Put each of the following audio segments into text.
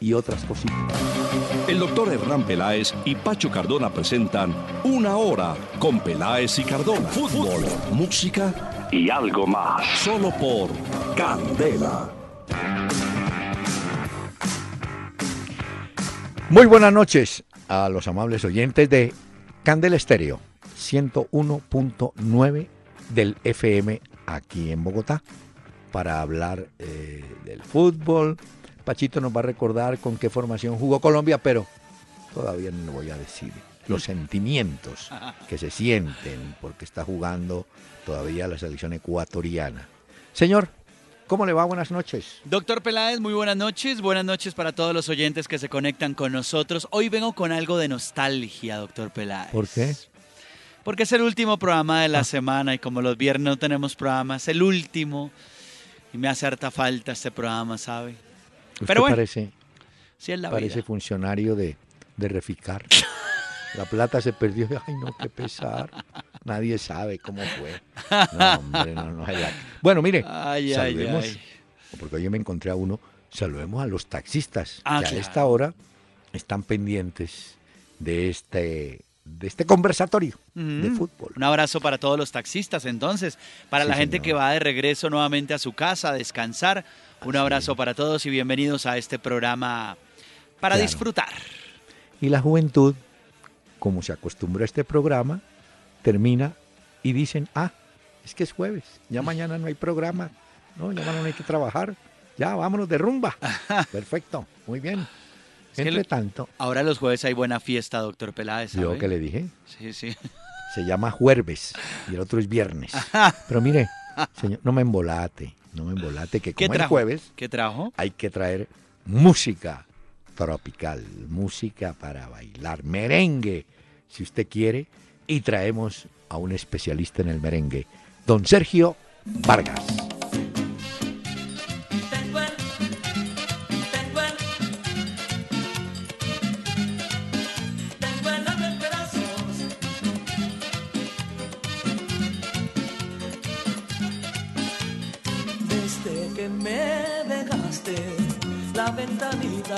y otras cositas. El doctor Hernán Peláez y Pacho Cardona presentan Una Hora con Peláez y Cardona. Fútbol, música y algo más. Solo por Candela. Muy buenas noches a los amables oyentes de Candela Estéreo 101.9 del FM aquí en Bogotá para hablar eh, del fútbol, Pachito nos va a recordar con qué formación jugó Colombia, pero todavía no lo voy a decir. Los sentimientos que se sienten porque está jugando todavía la selección ecuatoriana. Señor, ¿Cómo le va? Buenas noches. Doctor Peláez, muy buenas noches. Buenas noches para todos los oyentes que se conectan con nosotros. Hoy vengo con algo de nostalgia, doctor Peláez. ¿Por qué? Porque es el último programa de la ah. semana y como los viernes no tenemos programas, el último. Y me hace harta falta este programa, ¿sabe? Pero parece, parece funcionario de, de Reficar. La plata se perdió. Ay, no, qué pesar. Nadie sabe cómo fue. No, hombre, no, no. Bueno, mire, saludemos, porque yo me encontré a uno, saludemos a los taxistas ah, que a esta hora están pendientes de este de este conversatorio de fútbol. Un abrazo para todos los taxistas entonces, para la gente que va de regreso nuevamente a su casa a descansar. Un abrazo para todos y bienvenidos a este programa para disfrutar. Y la juventud, como se acostumbra a este programa, termina y dicen, ah, es que es jueves, ya mañana no hay programa, no, ya mañana no hay que trabajar, ya vámonos de rumba. Perfecto, muy bien. Entre tanto. Ahora los jueves hay buena fiesta, doctor Peláez. ¿Yo que le dije? Sí, sí. Se llama jueves y el otro es viernes. Pero mire, señor, no me embolate, no me embolate que como es jueves. ¿Qué trajo? Hay que traer música tropical, música para bailar, merengue, si usted quiere, y traemos a un especialista en el merengue, don Sergio Vargas.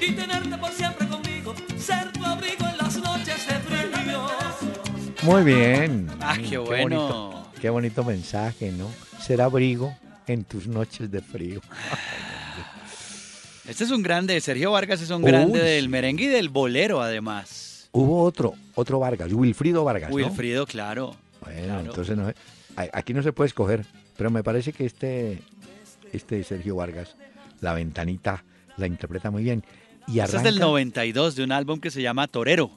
Y tenerte por siempre conmigo, ser tu abrigo en las noches de frío. Muy bien. Ah, qué bueno. Qué bonito, mensaje, ¿no? Ser abrigo en tus noches de frío. Este es un grande, Sergio Vargas es un grande del merengue y del bolero además. Hubo otro, otro Vargas, Wilfrido Vargas. Wilfrido, claro. Bueno, entonces no, aquí no se puede escoger, pero me parece que este, este Sergio Vargas, la ventanita, la interpreta muy bien. Y es del 92, de un álbum que se llama Torero.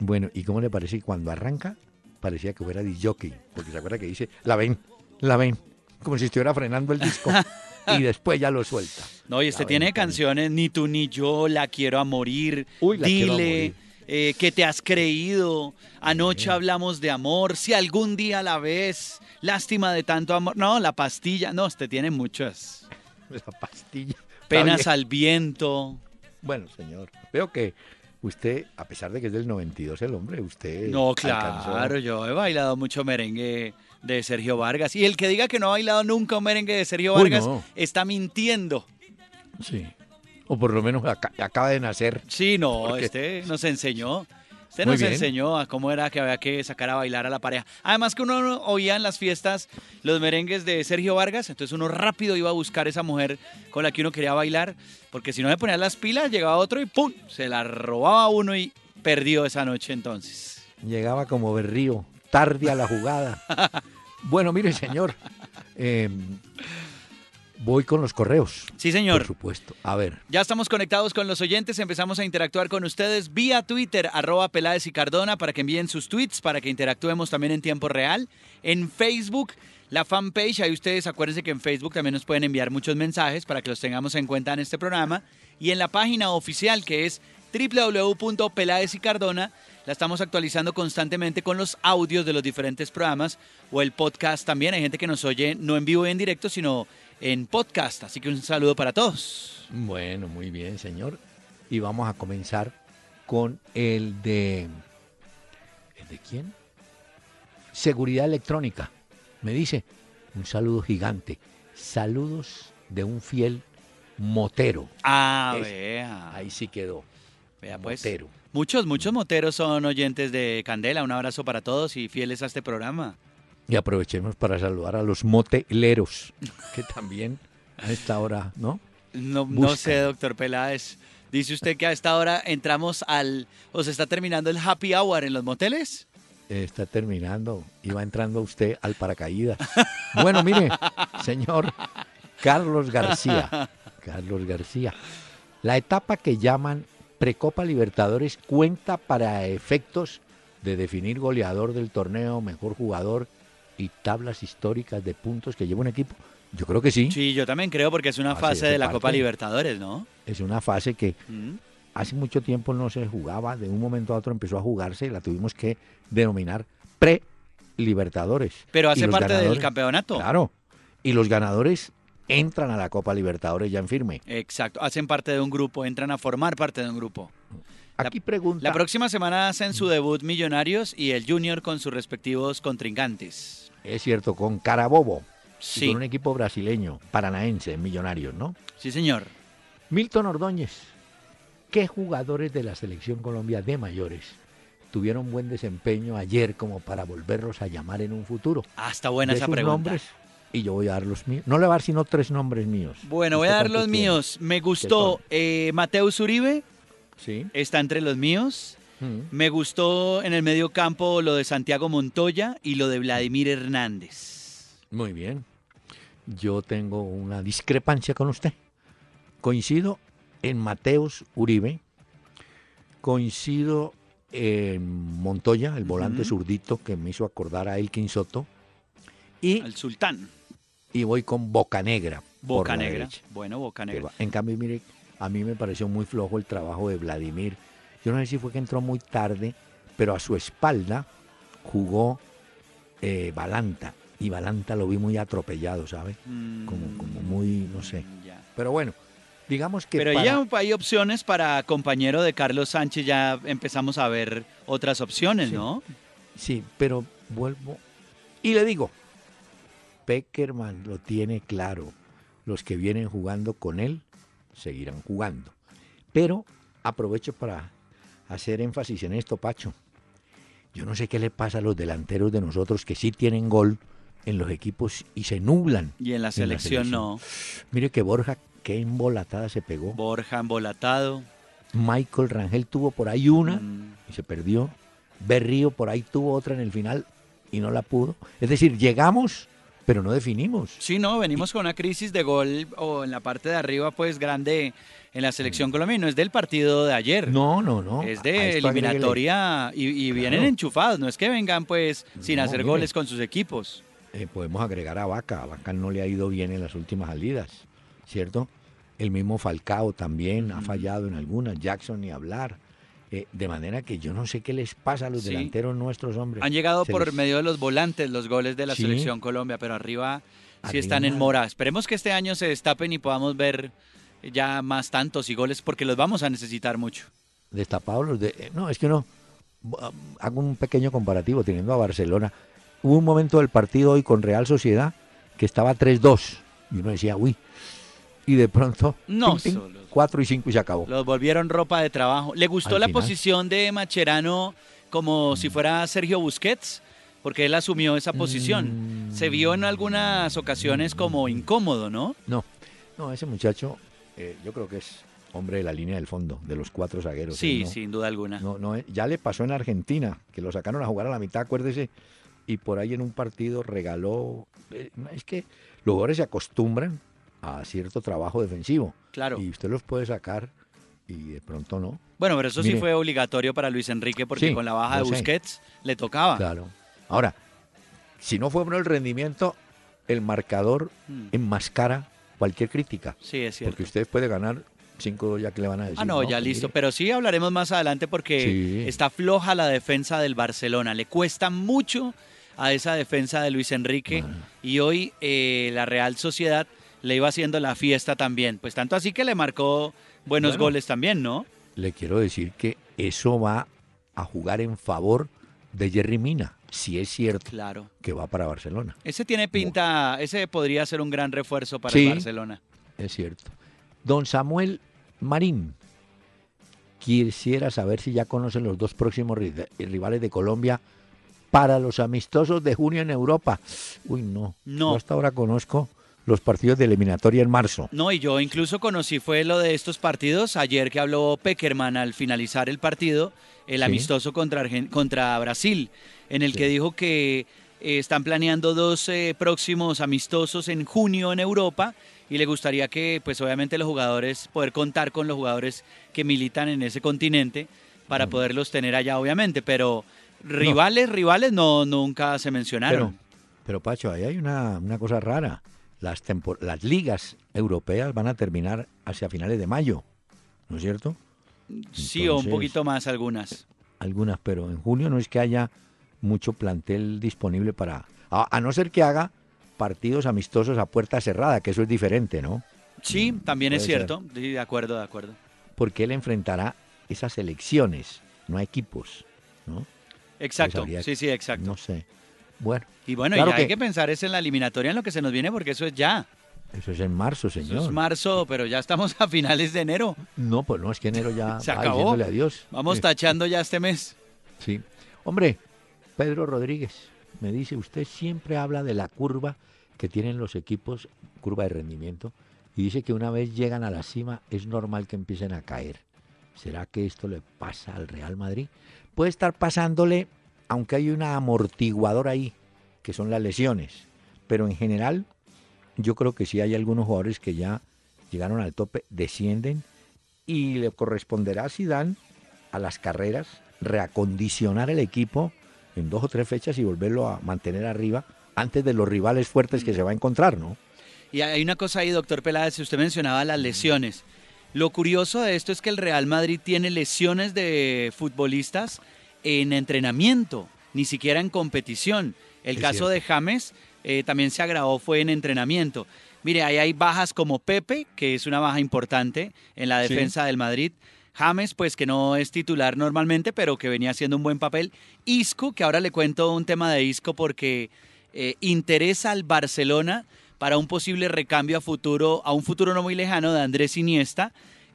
Bueno, ¿y cómo le parece cuando arranca? Parecía que fuera jockey, porque se acuerda que dice, la ven, la ven, como si estuviera frenando el disco. y después ya lo suelta. No, y este tiene canciones, Ni tú ni yo, La quiero a morir, Dile, eh, ¿qué te has creído? Anoche hablamos de amor, si algún día la ves, lástima de tanto amor. No, la pastilla, no, este tiene muchas. La pastilla. Penas al viento. Bueno, señor, veo que usted, a pesar de que es del 92 el hombre, usted... No, claro, yo he bailado mucho merengue de Sergio Vargas. Y el que diga que no ha bailado nunca un merengue de Sergio Vargas está mintiendo. Sí. O por lo menos acaba de nacer. Sí, no, este nos enseñó. Usted nos enseñó a cómo era que había que sacar a bailar a la pareja. Además que uno oía en las fiestas los merengues de Sergio Vargas, entonces uno rápido iba a buscar esa mujer con la que uno quería bailar, porque si no le ponía las pilas, llegaba otro y ¡pum! Se la robaba uno y perdió esa noche entonces. Llegaba como berrío, tarde a la jugada. bueno, mire señor, eh, Voy con los correos. Sí, señor. Por supuesto. A ver. Ya estamos conectados con los oyentes, empezamos a interactuar con ustedes vía Twitter, arroba Peláez y Cardona, para que envíen sus tweets, para que interactuemos también en tiempo real. En Facebook, la fanpage, ahí ustedes acuérdense que en Facebook también nos pueden enviar muchos mensajes para que los tengamos en cuenta en este programa. Y en la página oficial, que es www.peláez y Cardona, la estamos actualizando constantemente con los audios de los diferentes programas o el podcast también. Hay gente que nos oye no en vivo y en directo, sino en podcast. Así que un saludo para todos. Bueno, muy bien, señor. Y vamos a comenzar con el de... ¿El de quién? Seguridad electrónica. Me dice, un saludo gigante. Saludos de un fiel motero. Ah, vea. Ahí sí quedó. Vea pues. Motero. Muchos, muchos moteros son oyentes de Candela. Un abrazo para todos y fieles a este programa. Y aprovechemos para saludar a los moteleros, que también a esta hora, ¿no? No, no sé, doctor Peláez. Dice usted que a esta hora entramos al... ¿O se está terminando el happy hour en los moteles? Está terminando. Iba entrando usted al paracaídas. Bueno, mire, señor Carlos García. Carlos García. La etapa que llaman Precopa Libertadores cuenta para efectos de definir goleador del torneo, mejor jugador y tablas históricas de puntos que lleva un equipo? Yo creo que sí. Sí, yo también creo porque es una fase de la Copa Libertadores, ¿no? Es una fase que mm. hace mucho tiempo no se jugaba, de un momento a otro empezó a jugarse y la tuvimos que denominar pre-Libertadores. Pero hace parte del campeonato. Claro. Y los ganadores entran a la Copa Libertadores ya en firme. Exacto, hacen parte de un grupo, entran a formar parte de un grupo. Aquí pregunta. La próxima semana hacen su debut Millonarios y el Junior con sus respectivos contrincantes. Es cierto, con Carabobo. Sí. con un equipo brasileño, paranaense, Millonarios, ¿no? Sí, señor. Milton Ordóñez. ¿Qué jugadores de la selección Colombia de mayores tuvieron buen desempeño ayer como para volverlos a llamar en un futuro? Ah, está buena esa pregunta. Nombres, y yo voy a dar los míos. No le voy a dar sino tres nombres míos. Bueno, voy a dar los míos. Me gustó eh, Mateus Uribe. Sí. Está entre los míos. Me gustó en el medio campo lo de Santiago Montoya y lo de Vladimir Hernández. Muy bien. Yo tengo una discrepancia con usted. Coincido en Mateus Uribe. Coincido en Montoya, el volante zurdito que me hizo acordar a Elkin Soto. Y al Sultán. Y voy con Boca Negra. Boca Negra. Bueno, Boca Negra. En cambio, mire, a mí me pareció muy flojo el trabajo de Vladimir yo no sé si fue que entró muy tarde, pero a su espalda jugó eh, Balanta. Y Balanta lo vi muy atropellado, ¿sabes? como, como mm, muy, no sé. Pero bueno, digamos que... Pero ya hay opciones para compañero de Carlos Sánchez, ya empezamos a ver otras opciones, ¿no? Sí, pero vuelvo... Y le digo, Peckerman lo tiene claro. Los que vienen jugando con él seguirán jugando. Pero aprovecho para hacer énfasis en esto, Pacho. Yo no sé qué le pasa a los delanteros de nosotros que sí tienen gol en los equipos y se nublan. Y en la selección, no. Mire que Borja, qué embolatada se pegó. Borja embolatado. Michael Rangel tuvo por ahí una mm. y se perdió. Berrío por ahí tuvo otra en el final y no la pudo. Es decir, llegamos, pero no definimos. Sí, no, venimos con una crisis de gol o en la parte de arriba, pues grande en la selección colombiana. No es del partido de ayer. No, no, no. Es de eliminatoria y, vienen enchufados. No es que vengan pues sin hacer goles con sus equipos. Eh, podemos agregar a Vaca. A Vaca no le ha ido bien en las últimas salidas, ¿cierto? El mismo Falcao también ha fallado en algunas. Jackson ni hablar. Eh, de manera que yo no sé qué les pasa a los delanteros nuestros, hombres. Han llegado por medio de los volantes los goles de la selección Colombia, pero arriba sí están en mora. Esperemos que este año se destapen y podamos ver ya más tantos y goles porque los vamos a necesitar mucho. Destapados los de... Eh, no, es que no. Hago un pequeño comparativo teniendo a Barcelona. Hubo un momento del partido hoy con Real Sociedad que estaba 3-2 y uno decía, uy, y de pronto no, cuatro y cinco y se acabó. Los volvieron ropa de trabajo. ¿Le gustó la posición de Macherano como si fuera Sergio Busquets? Porque él asumió esa posición. Se vio en algunas ocasiones como incómodo, ¿no? No, no, ese muchacho eh, yo creo que es hombre de la línea del fondo, de los cuatro zagueros. Sí, sin duda alguna. No, no, ya le pasó en Argentina, que lo sacaron a jugar a la mitad, acuérdese, y por ahí en un partido regaló. Eh, es que los jugadores se acostumbran a cierto trabajo defensivo. Claro. Y usted los puede sacar y de pronto no. Bueno, pero eso sí fue obligatorio para Luis Enrique porque con la baja de Busquets le tocaba. Claro. Ahora, si no fue bueno el rendimiento, el marcador hmm. enmascara cualquier crítica. Sí, es cierto. Porque usted puede ganar cinco ya que le van a decir. Ah, no, ya listo. Pero sí hablaremos más adelante porque está floja la defensa del Barcelona. Le cuesta mucho a esa defensa de Luis Enrique. Y hoy eh, la Real Sociedad le iba haciendo la fiesta también. Pues tanto así que le marcó buenos goles también, ¿no? Le quiero decir que eso va a jugar en favor de Jerry Mina, si es cierto claro. que va para Barcelona. Ese tiene pinta, ese podría ser un gran refuerzo para el Barcelona. Es cierto. Don Samuel Marín, quisiera saber si ya conocen los dos próximos rivales de Colombia para los amistosos de junio en Europa. Uy, no. No. Yo hasta ahora conozco los partidos de eliminatoria en marzo. No, y yo incluso conocí fue lo de estos partidos ayer que habló Peckerman al finalizar el partido, el amistoso contra, contra Brasil, en el que dijo que eh, están planeando dos eh, próximos amistosos en junio en Europa y le gustaría que, pues obviamente los jugadores, poder contar con los jugadores que militan en ese continente para poderlos tener allá, obviamente, pero rivales, rivales no, nunca se mencionaron. Pero, pero Pacho, ahí hay una, una cosa rara las, las ligas europeas van a terminar hacia finales de mayo, ¿no es cierto? Sí, o un poquito más algunas. Algunas, pero en junio no es que haya mucho plantel disponible para... A, no ser que haga partidos amistosos a puerta cerrada, que eso es diferente, ¿no? Sí, también es cierto. Sí, de acuerdo, de acuerdo. Porque él enfrentará esas elecciones, no a equipos, ¿no? Exacto, sí, sí, exacto. No sé. Bueno. Y bueno, ya hay que pensar es en la eliminatoria en lo que se nos viene porque eso es ya. Eso es en marzo, señor. Eso es marzo, pero ya estamos a finales de enero. No, pues no, es que enero ya se acabó. adiós. Vamos tachando ya este mes. Sí. Hombre, Pedro Rodríguez me dice, usted siempre habla de la curva que tienen los equipos, curva de rendimiento, y dice que una vez llegan a la cima es normal que empiecen a caer. ¿Será que esto le pasa al Real Madrid? Puede estar pasándole, aunque hay una amortiguadora ahí, que son las lesiones. Pero en general, yo creo que sí hay algunos jugadores que ya llegaron al tope, descienden y le corresponderá si dan a las carreras reacondicionar el equipo en dos o tres fechas y volverlo a mantener arriba antes de los rivales fuertes que se va a encontrar, ¿no? Y hay una cosa ahí, doctor Peláez, usted mencionaba las lesiones. Lo curioso de esto es que el Real Madrid tiene lesiones de futbolistas en entrenamiento, ni siquiera en competición. El caso de James eh, también se agravó, fue en entrenamiento. Mire, ahí hay bajas como Pepe, que es una baja importante en la defensa del Madrid. James, pues que no es titular normalmente, pero que venía haciendo un buen papel. Isco, que ahora le cuento un tema de Isco porque eh, interesa al Barcelona para un posible recambio a futuro, a un futuro no muy lejano de Andrés Iniesta.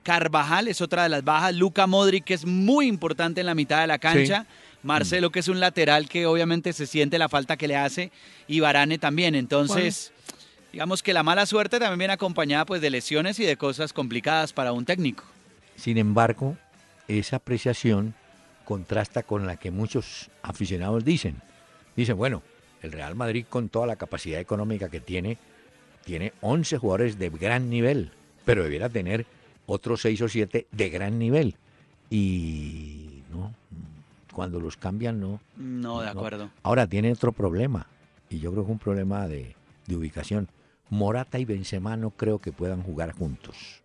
Carvajal es otra de las bajas. Luca Modric, que es muy importante en la mitad de la cancha. Marcelo, que es un lateral que obviamente se siente la falta que le hace, y Varane también. Entonces, digamos que la mala suerte también viene acompañada pues, de lesiones y de cosas complicadas para un técnico. Sin embargo, esa apreciación contrasta con la que muchos aficionados dicen. Dicen, bueno, el Real Madrid con toda la capacidad económica que tiene, tiene 11 jugadores de gran nivel, pero debiera tener otros 6 o 7 de gran nivel. Y no, cuando los cambian no. No, de acuerdo. Ahora tiene otro problema, y yo creo que es un problema de, ubicación. Morata y Benzema no creo que puedan jugar juntos.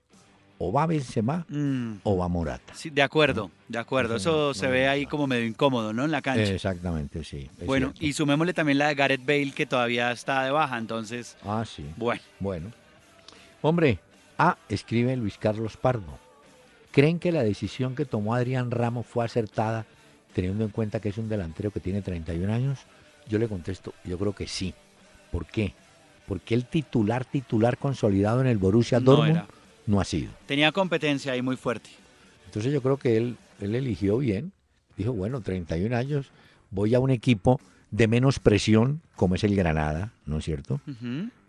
O va Benzema mm. o va Morata. Sí, de acuerdo, de acuerdo. Eso se ve ahí como medio incómodo, ¿no? En la cancha. Exactamente, sí. Bueno, y sumémosle también la de Gareth Bale que todavía está de baja, entonces. Ah, sí. Bueno. Bueno. Hombre, ah, escribe Luis Carlos Pardo. ¿Creen que la decisión que tomó Adrián Ramos fue acertada teniendo en cuenta que es un delantero que tiene 31 años? Yo le contesto, yo creo que sí. ¿Por qué? porque el titular, titular consolidado en el Borussia Dortmund no ha sido. Tenía competencia ahí muy fuerte. Entonces yo creo que él, él eligió bien. Dijo, bueno, 31 años, voy a un equipo de menos presión, como es el Granada, ¿no es cierto?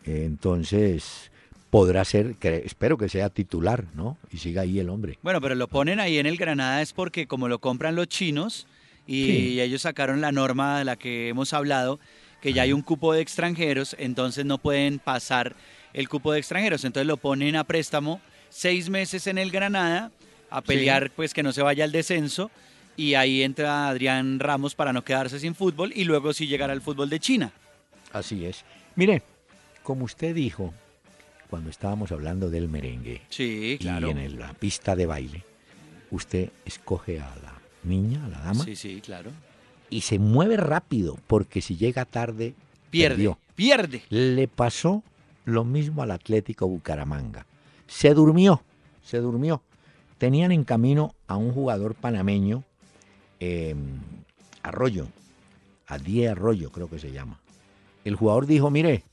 entonces, podrá ser, que espero que sea titular, ¿no? Y siga ahí el hombre. Bueno, pero lo ponen ahí en el Granada es porque como lo compran los chinos y ellos sacaron la norma de la que hemos hablado, que ya hay un cupo de extranjeros, entonces no pueden pasar el cupo de extranjeros, entonces lo ponen a préstamo seis meses en el Granada a pelear pues que no se vaya al descenso y ahí entra Adrián Ramos para no quedarse sin fútbol y luego sí llegar al fútbol de China. Así es. Mire, como usted dijo cuando estábamos hablando del merengue sí, claro. y en la pista de baile, usted escoge a la niña, a la dama. Sí, sí, claro. Y se mueve rápido porque si llega tarde pierde. Pierde. Le pasó lo mismo al Atlético Bucaramanga. Se durmió, se durmió. Tenían en camino a un jugador panameño Em, Arroyo, a Die Arroyo creo que se llama. El jugador dijo, mire,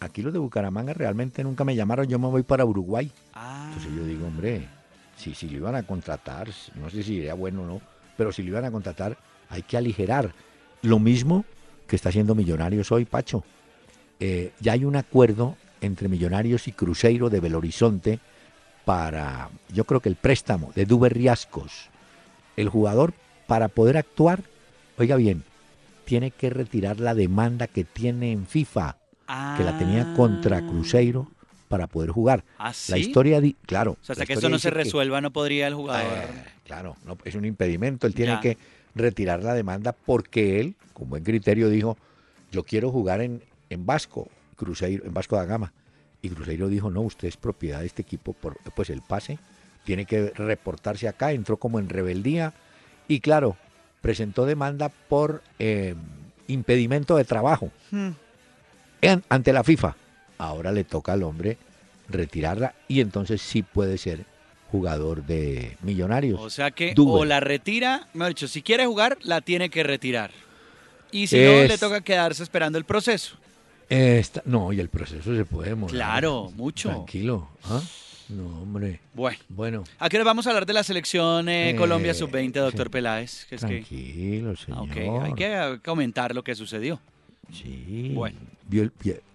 aquí los de Bucaramanga realmente nunca me llamaron, yo me voy para Uruguay. Ah. Entonces yo digo, hombre, si, si lo iban a contratar, no sé si sería bueno o no, pero si lo iban a contratar, hay que aligerar. Lo mismo que está haciendo Millonarios hoy, Pacho. Eh, ya hay un acuerdo entre Millonarios y Cruzeiro de Belo Horizonte para, yo creo que el préstamo de Duber Riascos. El jugador para poder actuar, oiga bien, tiene que retirar la demanda que tiene en FIFA, que la tenía contra ah. Cruzeiro para poder jugar. ¿Ah, La historia, claro. O sea, hasta que eso no se resuelva, no podría el jugador. Eh, claro, no, es un impedimento. Él tiene que retirar la demanda porque él, con buen criterio, dijo: Yo quiero jugar en, en Vasco, Cruzeiro, en Vasco da Gama. Y Cruzeiro dijo: No, usted es propiedad de este equipo, por, pues el pase tiene que reportarse acá. Entró como en rebeldía y claro, presentó demanda por eh, impedimento de trabajo hmm. Ante la FIFA. Ahora le toca al hombre retirarla y entonces sí puede ser jugador de millonarios. O sea que o la retira, me ha dicho, si quiere jugar, la tiene que retirar. Y si no, le toca quedarse esperando el proceso. no, y el proceso se puede mover. Claro, mucho. Tranquilo. ¿ah? No, hombre. Bueno. Bueno. ¿A qué vamos a hablar de la selección eh, eh, Colombia Sub-20, doctor Peláez? tranquilo, ah, señor. hay que comentar lo que sucedió. Sí. Bueno. Vio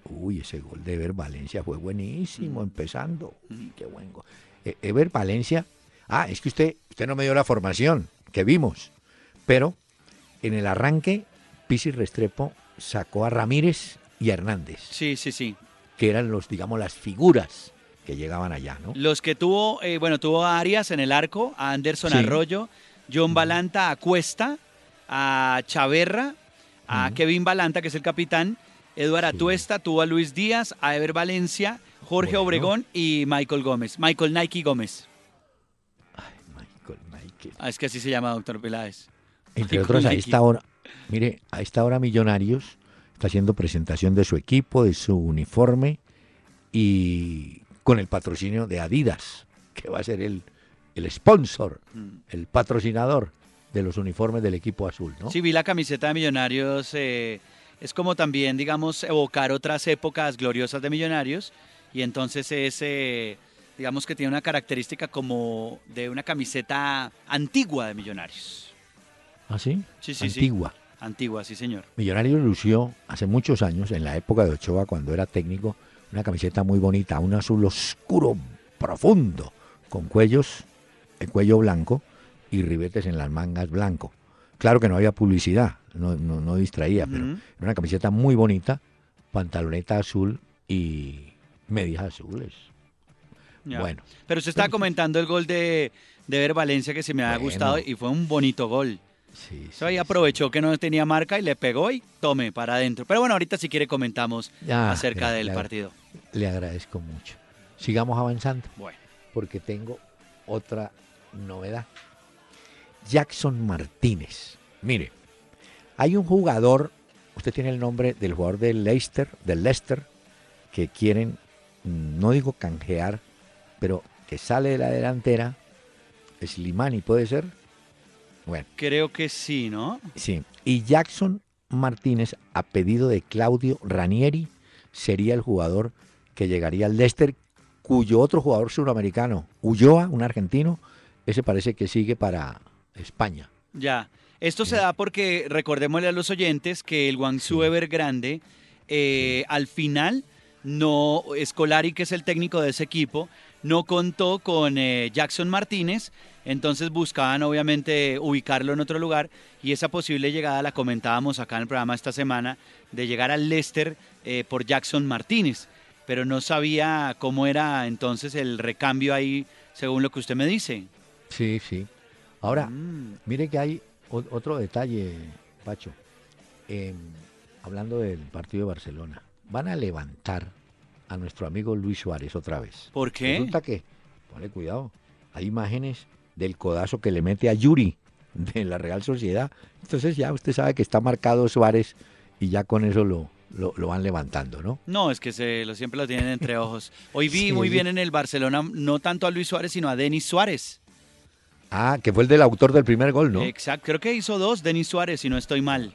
uy, ese gol de Ever Valencia fue buenísimo, mm. empezando. Mm. qué buen gol. E, Ever Valencia. Ah, es que usted, usted no me dio la formación que vimos. Pero en el arranque, Pisi Restrepo sacó a Ramírez y a Hernández. Sí, sí, sí. Que eran los, digamos, las figuras que llegaban allá, ¿no? Los que tuvo, eh, bueno, tuvo a Arias en el arco, a Anderson Arroyo, John Balanta a Cuesta, a Chaverra, a Kevin Balanta, que es el capitán, Eduardo Atuesta, tuvo a Luis Díaz, a Ever Valencia, Jorge Obregón y Michael Gómez, Michael Nike Gómez. Ay, Michael Nike. Ah, es que así se llama, doctor Peláez. Entre otros, a esta hora, mire, a esta hora Millonarios está haciendo presentación de su equipo, de su uniforme y con el patrocinio de Adidas, que va a ser el, el sponsor, mm. el patrocinador de los uniformes del equipo azul, ¿no? Sí, vi la camiseta de Millonarios, eh, es como también, digamos, evocar otras épocas gloriosas de Millonarios, y entonces es, eh, digamos que tiene una característica como de una camiseta antigua de Millonarios. ¿Ah, sí? Sí, sí, Antigua. Antigua, sí, señor. Millonarios lució hace muchos años, en la época de Ochoa, cuando era técnico, una camiseta muy bonita, un azul oscuro, profundo, con cuellos, el cuello blanco y ribetes en las mangas blanco. Claro que no había publicidad, no, no, distraía, pero era una camiseta muy bonita, pantaloneta azul y medias azules. Bueno. Pero se está comentando el gol de, de Ver Valencia que se me ha gustado y fue un bonito gol. Sí, ahí aprovechó que no tenía marca y le pegó y tome para adentro. Pero bueno, ahorita si quiere comentamos acerca del partido. Le agradezco mucho. Sigamos avanzando. Bueno. Porque tengo otra novedad. Jackson Martínez. Mire, hay un jugador, usted tiene el nombre del jugador del Leicester, del Leicester, que quieren, no digo canjear, pero que sale de la delantera, Slimani puede ser, bueno. Creo que sí, ¿no? Sí. Y Jackson Martínez, a pedido de Claudio Ranieri, sería el jugador que llegaría al Leicester, cuyo otro jugador suramericano, Ulloa, un argentino, ese parece que sigue para España. Ya. Esto se da porque recordémosle a los oyentes que el Guangzhou Evergrande eh, al final no Escolari, que es el técnico de ese equipo, no contó con eh, Jackson Martínez, entonces buscaban obviamente ubicarlo en otro lugar y esa posible llegada la comentábamos acá en el programa esta semana de llegar al Leicester eh, por Jackson Martínez, pero no sabía cómo era entonces el recambio ahí según lo que usted me dice. Sí, sí. Ahora, mm. mire que hay otro detalle, Pacho. Em, hablando del partido de Barcelona, van a levantar a nuestro amigo Luis Suárez otra vez. ¿Por qué? Resulta que, ponle cuidado, hay imágenes del codazo que le mete a Yuri de la Real Sociedad. Entonces ya usted sabe que está marcado Suárez y ya con eso lo, lo, van levantando, ¿no? No, es que se lo, siempre lo tienen entre ojos. Hoy vi muy bien en el Barcelona, no tanto a Luis Suárez, sino a Denis Suárez. Ah, que fue el del autor del primer gol, ¿no? Exacto, creo que hizo dos, Denis Suárez, si no estoy mal.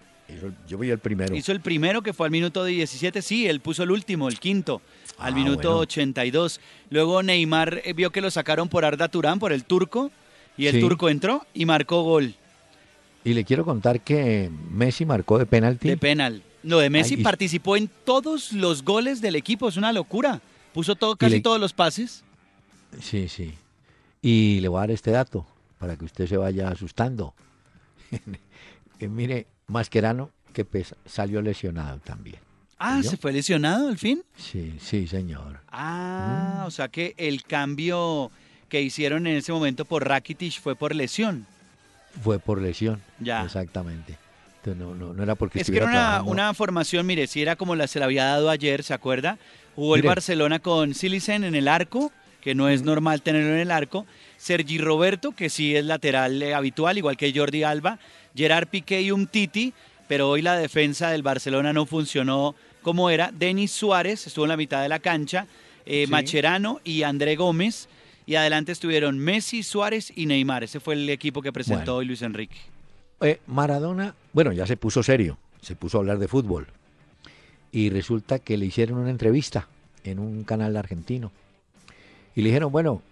yo vi el primero. Hizo el primero que fue al minuto 17, sí, él puso el último, el quinto, al ah, minuto 82. Luego Neymar eh, vio que lo sacaron por Arda Turán, por el turco, y el turco entró y marcó gol. Y le quiero contar que Messi marcó de penalti. De penal. Lo de Messi participó en todos los goles del equipo, es una locura. Puso todo, casi todos los pases. Sí, sí. Y le voy a dar este dato para que usted se vaya asustando. Mire, Mascherano, que salió lesionado también. Ah, ¿se fue lesionado al fin? Sí, sí, señor. Ah, mm. o sea que el cambio que hicieron en ese momento por Rakitic fue por lesión. Fue por lesión. Ya. Exactamente. no, no, era porque Es que era una, formación, mire, si era como la se la había dado ayer, ¿se acuerda? Jugó el Barcelona con Silicen en el arco, que no es normal tenerlo en el arco. Sergi Roberto, que sí es lateral eh, habitual, igual que Jordi Alba, Gerard Piqué y un Titi, pero hoy la defensa del Barcelona no funcionó como era. Denis Suárez estuvo en la mitad de la cancha, eh, Macherano y André Gómez, y adelante estuvieron Messi, Suárez y Neymar. Ese fue el equipo que presentó hoy Luis Enrique. Eh, Maradona, bueno, ya se puso serio, se puso a hablar de fútbol. Y resulta que le hicieron una entrevista en un canal argentino. Y le dijeron, bueno,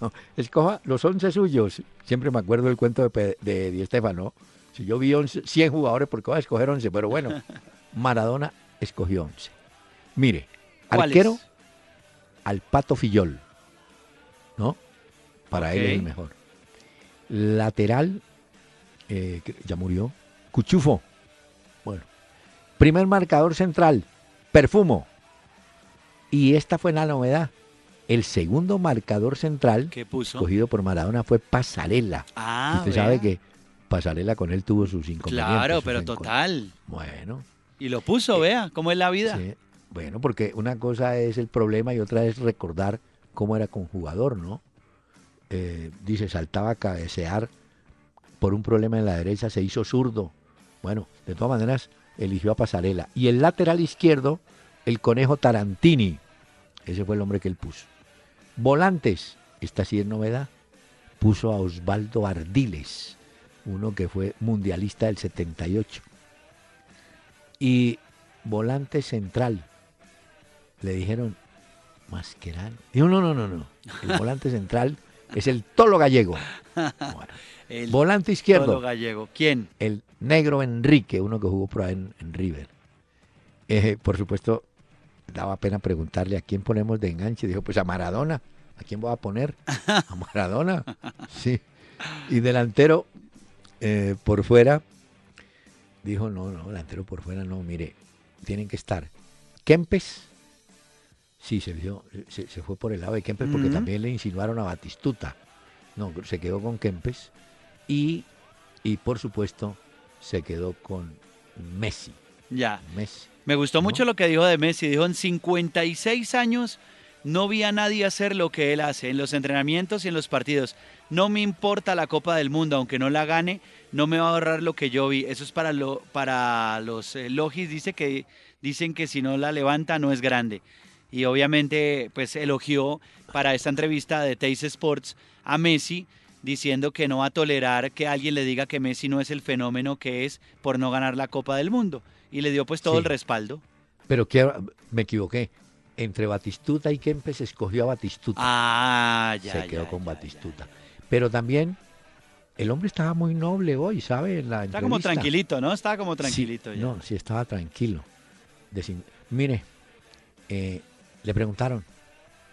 escoja los 11 suyos. Siempre me acuerdo del cuento de, de Di Stefano. Si yo vi 100 jugadores, ¿por qué voy a escoger 11? Pero bueno, Maradona escogió 11. Mire, arquero al Pato Fillol, ¿no? Para él es el mejor. Lateral, eh, ya murió, Cuchufo. Bueno. Primer marcador central, Perfumo. Y esta fue la novedad. El segundo marcador central escogido por Maradona fue Pasarela. Ah, Usted sabe que Pasarela con él tuvo sus inconvenientes. Claro, pero total. Bueno. Y lo puso, eh, vea, cómo es la vida. Sí. Bueno, porque una cosa es el problema y otra es recordar cómo era con jugador, ¿no? Eh, dice, saltaba a cabecear por un problema en la derecha, se hizo zurdo. Bueno, de todas maneras, eligió a Pasarela. Y el lateral izquierdo, el conejo Tarantini. Ese fue el hombre que él puso. Volantes, esta sí es novedad, puso a Osvaldo Ardiles, uno que fue mundialista del 78. Y volante central, le dijeron, Masquerán. Dijo, no, no, no, no. El volante central es el Tolo Gallego. el volante izquierdo. Tolo Gallego. ¿Quién? El negro Enrique, uno que jugó por ahí en, River. Eh, por supuesto, daba pena preguntarle a quién ponemos de enganche. Dijo, pues a Maradona. ¿A quién voy a poner? A Maradona. Sí. Y delantero eh, por fuera. Dijo, no, no, delantero por fuera no. Mire, tienen que estar Kempes. Sí, se, se, fue por el lado de Kempes porque también le insinuaron a Batistuta. No, se quedó con Kempes. Y, y por supuesto, se quedó con Messi. Ya. Messi. Me gustó mucho lo que dijo de Messi. Dijo, en 56 años no vi a nadie hacer lo que él hace en los entrenamientos y en los partidos. No me importa la Copa del Mundo, aunque no la gane, no me va a ahorrar lo que yo vi. Eso es para, lo, para los eh, logis, dice que, dicen que si no la levanta no es grande. Y obviamente pues elogió para esta entrevista de Teis Sports a Messi diciendo que no va a tolerar que alguien le diga que Messi no es el fenómeno que es por no ganar la Copa del Mundo y le dio pues todo el respaldo. Pero que me equivoqué. Entre Batistuta y Kempes escogió a Batistuta. Ah, ya. Se quedó con Batistuta. Pero también el hombre estaba muy noble hoy, ¿sabe? En la Está como tranquilito, ¿no? Estaba como tranquilito. ya. No, sí, estaba tranquilo. Mire, eh, le preguntaron,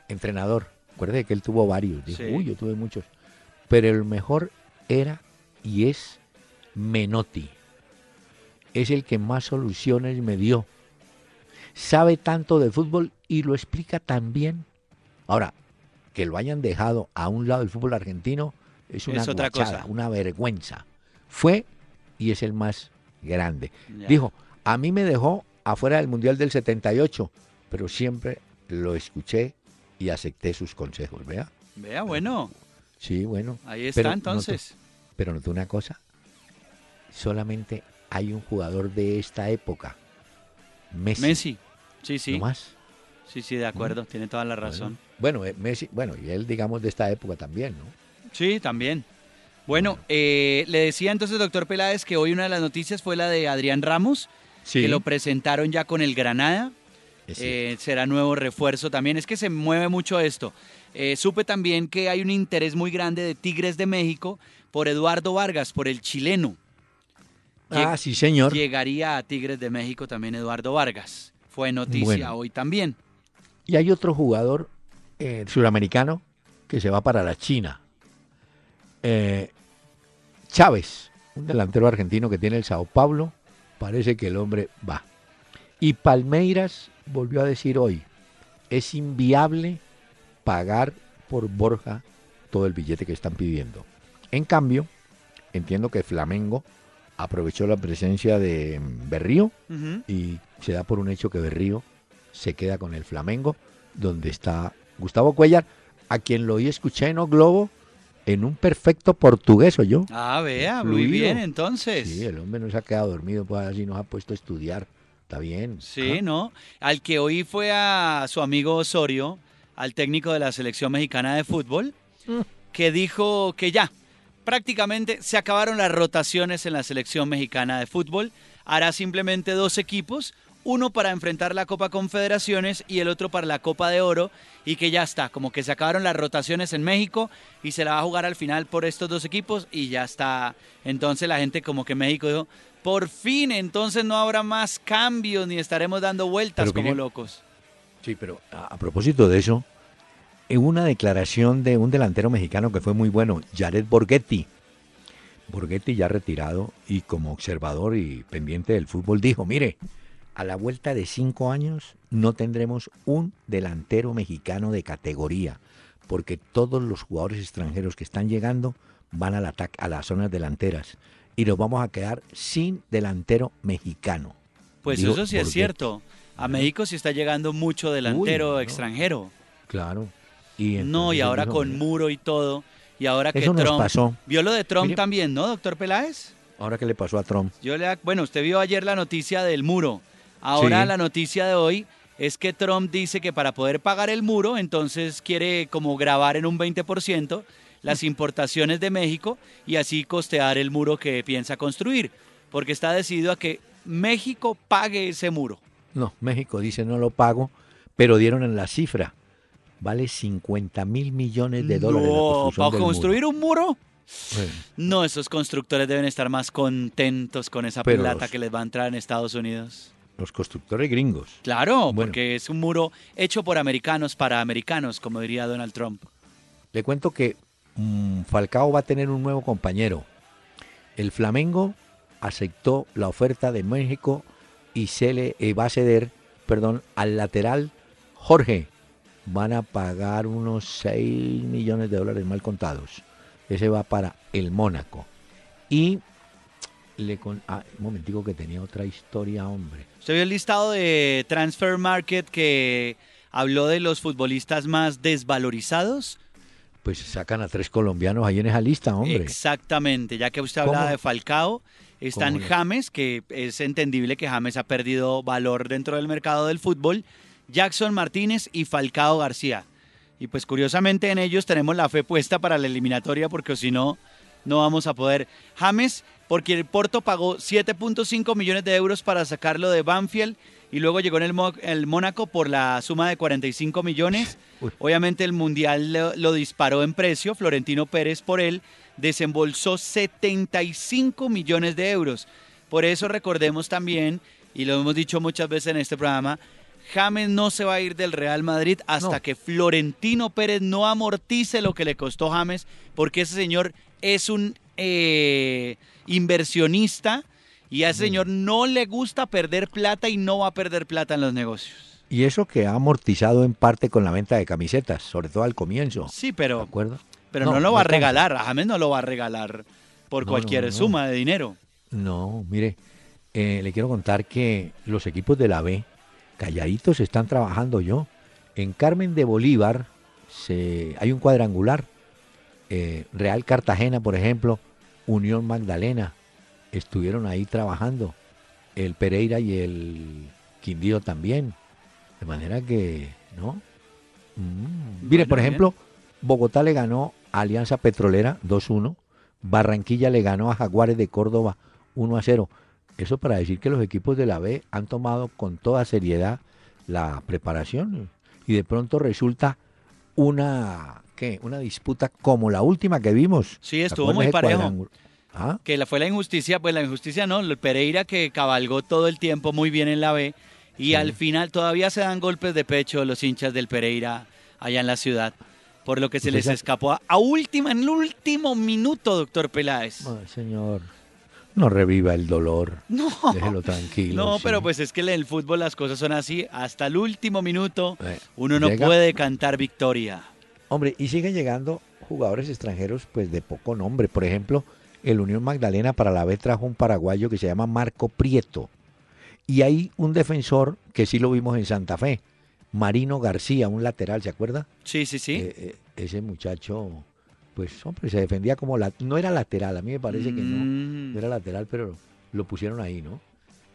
entrenador, acuérdate que él tuvo varios. Dijo, uy, yo tuve muchos. Pero el mejor era y es Menotti. Es el que más soluciones me dio. Sabe tanto de fútbol y lo explica tan bien. Ahora, que lo hayan dejado a un lado del fútbol argentino es una otra cosa. una vergüenza. Fue y es el más grande. Dijo, a mí me dejó afuera del Mundial del 78, pero siempre lo escuché y acepté sus consejos, ¿vea? Vea, bueno. Sí, bueno. Ahí está entonces. pero noté una cosa, solamente hay un jugador de esta época, Messi. Messi, sí, sí. ¿No más? Sí, sí, de acuerdo, tiene toda la razón. Bueno, eh, Messi, bueno, y él digamos de esta época también, ¿no? Sí, también. Bueno, eh, le decía entonces, doctor Peláez, que hoy una de las noticias fue la de Adrián Ramos, que lo presentaron ya con el Granada. Eh, será nuevo refuerzo también. Es que se mueve mucho esto. supe también que hay un interés muy grande de Tigres de México por Eduardo Vargas, por el chileno. Ah, sí, señor. Llegaría a Tigres de México también Eduardo Vargas. Fue noticia hoy también. Y hay otro jugador eh, suramericano que se va para la China. Eh, Chávez, un delantero argentino que tiene el Sao Paulo, parece que el hombre va. Y Palmeiras volvió a decir hoy, es inviable pagar por Borja todo el billete que están pidiendo. En cambio, entiendo que Flamengo aprovechó la presencia de Berrío y se da por un hecho que Berrío se queda con el Flamengo, donde está Gustavo Cuellar, a quien lo oí escuché en O Globo en un perfecto portugués, o yo. Ah, vea, muy bien entonces. Sí, el hombre no se ha quedado dormido, pues así nos ha puesto a estudiar. Está bien. Sí, ¿no? Al que oí fue a su amigo Osorio, al técnico de la selección mexicana de fútbol, mm. que dijo que ya, prácticamente se acabaron las rotaciones en la selección mexicana de fútbol. Hará simplemente dos equipos, uno para enfrentar la Copa Confederaciones y el otro para la Copa de Oro y que ya está, como que se acabaron las rotaciones en México y se la va a jugar al final por estos dos equipos y ya está. Entonces la gente como que México dijo, por fin, entonces no habrá más cambios ni estaremos dando vueltas como locos. Sí, pero a propósito de eso, una declaración de un delantero mexicano que fue muy bueno, Jared Borghetti. Borghetti ya retirado y como observador y pendiente del fútbol dijo, mire, a la vuelta de cinco años no tendremos un delantero mexicano de categoría, porque todos los jugadores extranjeros que están llegando van al ataque, a las zonas delanteras y nos vamos a quedar sin delantero mexicano. Pues eso sí es cierto. A México sí está llegando mucho delantero extranjero. Claro no, y ahora con muro y todo. Y ahora que Trump. pasó. Vio lo de Trump también, ¿no, doctor Peláez? Ahora que le pasó a Trump. Yo le, bueno, usted vio ayer la noticia del muro. Ahora la noticia de hoy es que Trump dice que para poder pagar el muro, entonces quiere como grabar en un 20% las importaciones de México y así costear el muro que piensa construir, porque está decidido a que México pague ese muro. No, México dice no lo pago, pero dieron en la cifra vale 50 mil millones de dólares. No, ¿para construir un muro? No, esos constructores deben estar más contentos con esa plata que les va a entrar en Estados Unidos. Los constructores gringos. Claro, porque es un muro hecho por americanos para americanos, como diría Donald Trump. Le cuento que mm, Falcao va a tener un nuevo compañero. El Flamengo aceptó la oferta de México y se le eh, va a ceder, perdón, al lateral Jorge van a pagar unos 6 millones de dólares mal contados. Ese va para el Mónaco. Y le con... Ah, un momentico que tenía otra historia, hombre. ¿Usted vio el listado de Transfer Market que habló de los futbolistas más desvalorizados? Pues sacan a tres colombianos ahí en esa lista, hombre. Exactamente, ya que usted hablaba de Falcao, están James, que es entendible que James ha perdido valor dentro del mercado del fútbol, Jackson Martínez y Falcao García. Y pues curiosamente en ellos tenemos la fe puesta para la eliminatoria porque si no, no vamos a poder. James, porque el Porto pagó 7.5 millones de euros para sacarlo de Banfield y luego llegó en el, el Mónaco por la suma de 45 millones. Obviamente el Mundial lo, disparó en precio, Florentino Pérez por él desembolsó 75 millones de euros. Por eso recordemos también, y lo hemos dicho muchas veces en este programa, James no se va a ir del Real Madrid hasta que Florentino Pérez no amortice lo que le costó James, porque ese señor es un eh, inversionista y a ese señor no le gusta perder plata y no va a perder plata en los negocios. Y eso que ha amortizado en parte con la venta de camisetas, sobre todo al comienzo. Sí, pero, ¿de acuerdo? pero no, lo va a regalar, a James no lo va a regalar por cualquier suma de dinero. No, mire, eh, le quiero contar que los equipos de la B, calladitos, están trabajando yo. En Carmen de Bolívar se, hay un cuadrangular. Eh, Real Cartagena, por ejemplo, Unión Magdalena, estuvieron ahí trabajando. El Pereira y el Quindío también. De manera que, ¿no? Mm. Mire, por ejemplo, Bogotá le ganó a Alianza Petrolera 2-1. Barranquilla le ganó a Jaguares de Córdoba 1-0. Eso para decir que los equipos de la B han tomado con toda seriedad la preparación y de pronto resulta una ¿qué? una disputa como la última que vimos. Sí, estuvo muy parejo. ¿Ah? Que la, fue la injusticia, pues la injusticia no, el Pereira que cabalgó todo el tiempo muy bien en la B y al final todavía se dan golpes de pecho los hinchas del Pereira allá en la ciudad, por lo que se les escapó a, última, en el último minuto, doctor Peláez. señor, no reviva el dolor. No. Déjelo tranquilo. No, pero pues es que en el fútbol las cosas son así. Hasta el último minuto eh, uno no puede cantar victoria. Hombre, y siguen llegando jugadores extranjeros pues de poco nombre. Por ejemplo, el Unión Magdalena para la vez trajo un paraguayo que se llama Marco Prieto. Y hay un defensor que sí lo vimos en Santa Fe, Marino García, un lateral, ¿se acuerda? Sí, sí, sí. Eh, eh, ese muchacho, pues hombre, se defendía como la, no era lateral, a mí me parece que no, mm. no era lateral, pero lo pusieron ahí, ¿no?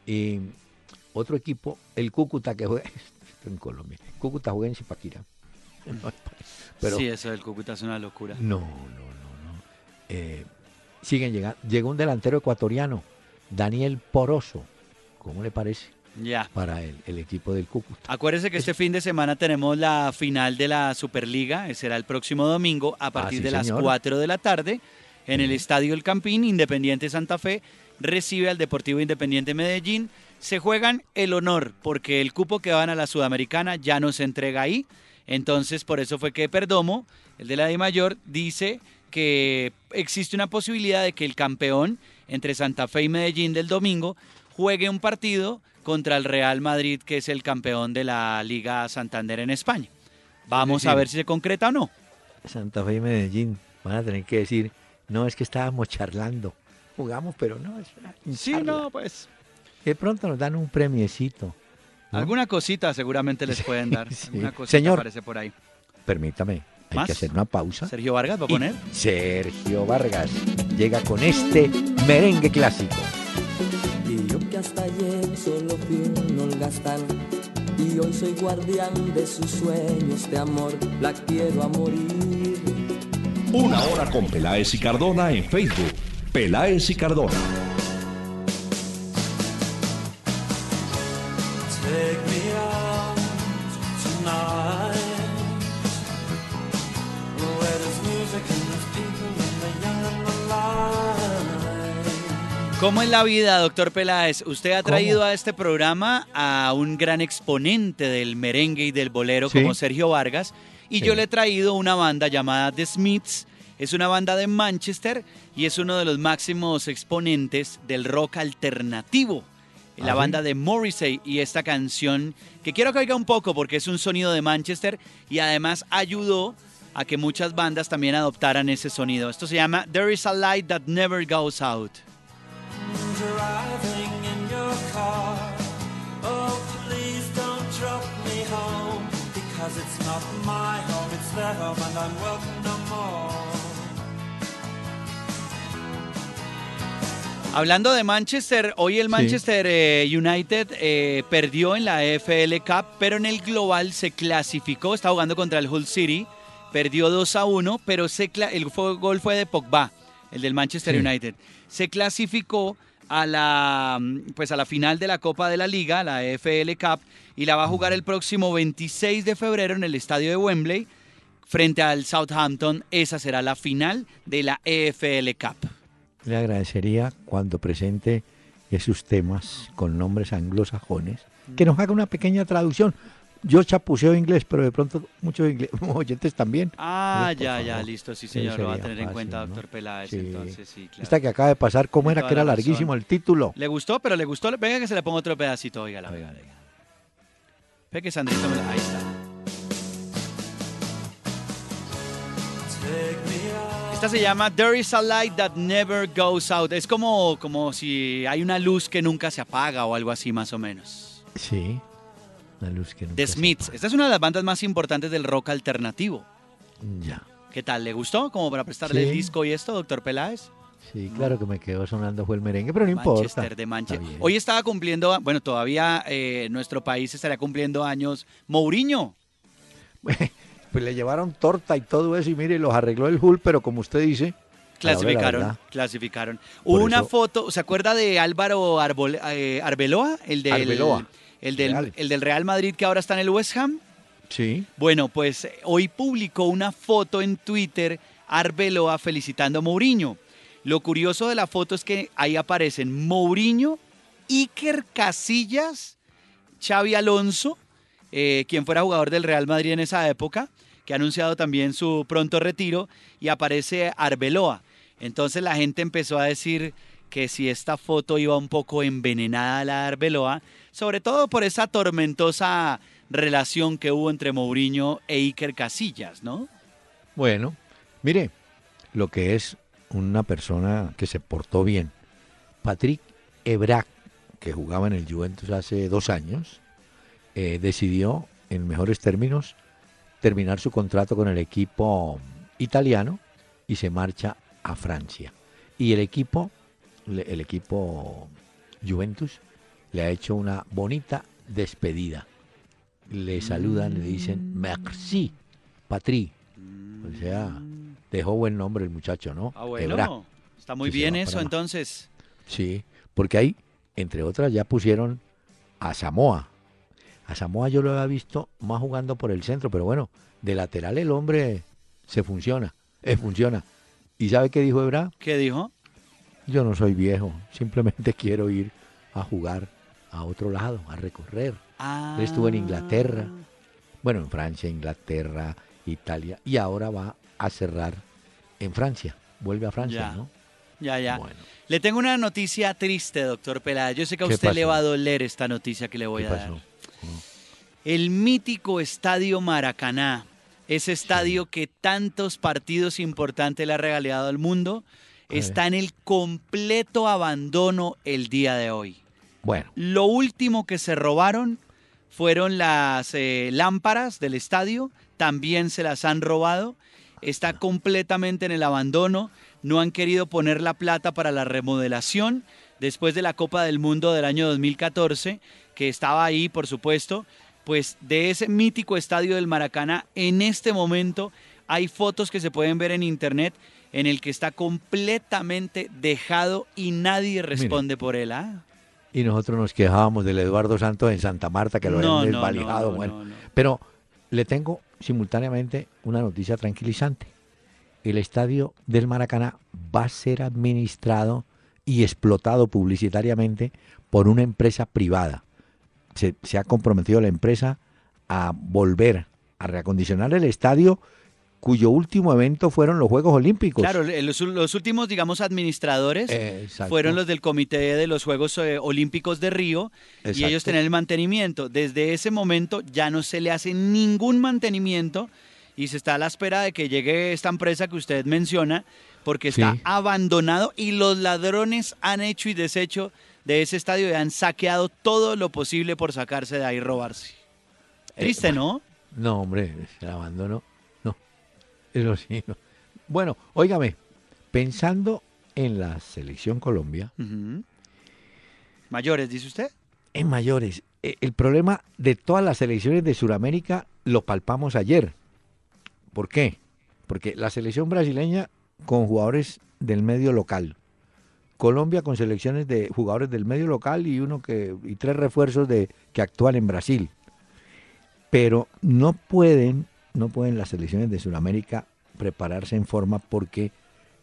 Y otro equipo, el Cúcuta que juega en Colombia, Cúcuta juega en Zipaquira. sí, eso del Cúcuta es una locura. No, no, no, no. Eh, siguen llegando. Llegó un delantero ecuatoriano, Daniel Poroso. ¿Cómo le parece? Ya. Para el, el equipo del Cúcuta. Acuérdese que este fin de semana tenemos la final de la Superliga, será el próximo domingo a partir de las 4 de la tarde en el Estadio El Campín, Independiente Santa Fe recibe al Deportivo Independiente Medellín. Se juegan el honor porque el cupo que van a la Sudamericana ya no se entrega ahí. Entonces, por eso fue que Perdomo, el de la de mayor, dice que existe una posibilidad de que el campeón entre Santa Fe y Medellín del domingo juegue un partido contra el Real Madrid, que es el campeón de la Liga Santander en España. Vamos a ver si se concreta o no. Santa Fe y Medellín van a tener que decir, no, es que estábamos charlando. Jugamos, pero no, es Sí, no, pues. De pronto nos dan un premiecito. Alguna cosita seguramente les pueden dar. Alguna cosita Señor, aparece por ahí. Permítame. Hay que hacer una pausa. Sergio Vargas va a poner. Sergio Vargas llega con este merengue clásico. Hasta ayer solo fui un holgazán y hoy soy guardián de sus sueños de amor, la quiero a morir. Una hora con Peláez y Cardona en Facebook. Peláez y Cardona. ¿Cómo es la vida, doctor Peláez? Usted ha traído a este programa a un gran exponente del merengue y del bolero como Sergio Vargas y yo le he traído una banda llamada The Smiths. Es una banda de Manchester y es uno de los máximos exponentes del rock alternativo. La ¿Ah, banda de Morrissey y esta canción que quiero que oiga un poco porque es un sonido de Manchester y además ayudó a que muchas bandas también adoptaran ese sonido. Esto se llama There is a Light That Never Goes Out. Hablando de Manchester, hoy el Manchester eh, United eh, perdió en la FL Cup, pero en el global se clasificó, está jugando contra el Hull City, perdió 2 a 1, pero el gol fue de Pogba el del Manchester United, se clasificó a la, pues a la final de la Copa de la Liga, la EFL Cup, y la va a jugar el próximo 26 de febrero en el estadio de Wembley frente al Southampton. Esa será la final de la EFL Cup. Le agradecería cuando presente esos temas con nombres anglosajones que nos haga una pequeña traducción yo chapuseo inglés, pero de pronto muchos oyentes también. Ah, ya, ya, listo, sí, señor, lo va a tener en cuenta, doctor Peláez, entonces, sí, claro. Esta que acaba de pasar, ¿cómo era que era larguísimo el título? ¿Le gustó? Pero le gustó, venga que se le ponga otro pedacito, oiga, la venga, venga. Ve que Sandrito, ahí está. Esta se llama There is a light that never goes out. Es como, como si hay una luz que nunca se apaga o algo así más o menos. Sí, The Smiths. Esta es una de las bandas más importantes del rock alternativo. Ya. ¿Qué tal? ¿Le gustó? Como para prestarle el disco y esto, doctor Peláez. Sí, claro que me quedó sonando fue el merengue, pero no importa. de Manchester. Hoy estaba cumpliendo, bueno, todavía eh, nuestro país estaría cumpliendo años. Mourinho. pues le llevaron torta y todo eso y mire, los arregló el Hull, pero como usted dice... Clasificaron, clasificaron. una foto, ¿se acuerda de Álvaro eh, Arbeloa? El del, Arbeloa el del, el del Real Madrid que ahora está en el West Ham. Sí. Bueno, pues hoy publicó una foto en Twitter Arbeloa felicitando a Mourinho. Lo curioso de la foto es que ahí aparecen Mourinho, Iker Casillas, Xavi Alonso, eh, quien fuera jugador del Real Madrid en esa época, que ha anunciado también su pronto retiro, y aparece Arbeloa. Entonces la gente empezó a decir que si esta foto iba un poco envenenada a la Arbeloa, sobre todo por esa tormentosa relación que hubo entre Mourinho e Iker Casillas, ¿no? Bueno, mire, lo que es una persona que se portó bien. Patrick Ebra, que jugaba en el Juventus hace dos años, eh, decidió, en mejores términos, terminar su contrato con el equipo italiano y se marcha a Francia. Y el equipo, el equipo Juventus, le ha hecho una bonita despedida. Le saludan, le dicen merci, patri. O sea, dejó buen nombre el muchacho, ¿no? Ah, bueno. Está muy bien eso entonces. Sí, porque ahí, entre otras, ya pusieron a Samoa. A Samoa yo lo había visto más jugando por el centro, pero bueno, de lateral el hombre se funciona, eh, funciona. ¿Y sabe qué dijo Ebra? ¿Qué dijo? Yo no soy viejo, simplemente quiero ir a jugar a otro lado, a recorrer. Él estuvo en Inglaterra, ah. bueno, en Francia, Inglaterra, Italia, y ahora va a cerrar en Francia. Vuelve a Francia, ¿no? Ya, ya. Le tengo una noticia triste, doctor Pelada. Yo sé que a usted le va a doler esta noticia que le voy a dar. El mítico Estadio Maracaná, ese estadio que tantos partidos importantes le ha regalado al mundo, está en el completo abandono el día de hoy. Bueno. Lo último que se robaron fueron las eh, lámparas del estadio, también se las han robado, está completamente en el abandono, no han querido poner la plata para la remodelación después de la Copa del Mundo del año 2014, que estaba ahí, por supuesto, pues de ese mítico estadio del Maracaná, en este momento hay fotos que se pueden ver en internet en el que está completamente dejado y nadie responde por él. ¿ah? Y nosotros nos quejábamos del Eduardo Santos en Santa Marta que lo habían desvalijado. bueno, pero le tengo simultáneamente una noticia tranquilizante. El estadio del Maracaná va a ser administrado y explotado publicitariamente por una empresa privada. Se, se ha comprometido la empresa a volver a reacondicionar el estadio cuyo último evento fueron los Juegos Olímpicos. Claro, los, últimos, digamos, administradores fueron los del Comité de los Juegos eh, Olímpicos de Río y ellos tenían el mantenimiento. Desde ese momento ya no se le hace ningún mantenimiento y se está a la espera de que llegue esta empresa que usted menciona porque está abandonado y los ladrones han hecho y deshecho de ese estadio y han saqueado todo lo posible por sacarse de ahí y robarse. Eh, Triste, ¿no? No, hombre, se abandonó bueno, óigame, pensando en la selección Colombia. Mayores, dice usted. En mayores. E, el problema de todas las selecciones de Sudamérica lo palpamos ayer. ¿Por qué? Porque la selección brasileña con jugadores del medio local. Colombia con selecciones de jugadores del medio local y uno que y tres refuerzos de que actúan en Brasil. Pero no pueden, no pueden las selecciones de Sudamérica prepararse en forma porque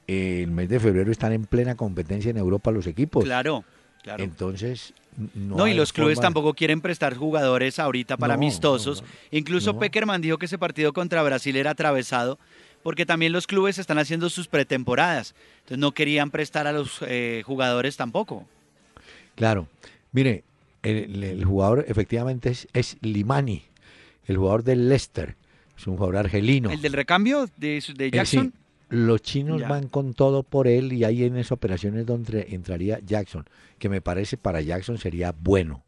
el mes de febrero están en plena competencia en Europa los equipos. Claro, claro. Entonces, no, no y los clubes tampoco quieren prestar jugadores ahorita para amistosos. Incluso Peckerman dijo que ese partido contra Brasil era atravesado porque también los clubes están haciendo sus pretemporadas. Entonces no querían prestar a los eh, jugadores tampoco. Claro. Mire, el, jugador efectivamente es, Limani, el jugador del Leicester. Es un jugador argelino. ¿El del recambio de, de Jackson? Los chinos van con todo por él y hay en esas operaciones donde entraría Jackson, que me parece para Jackson sería bueno,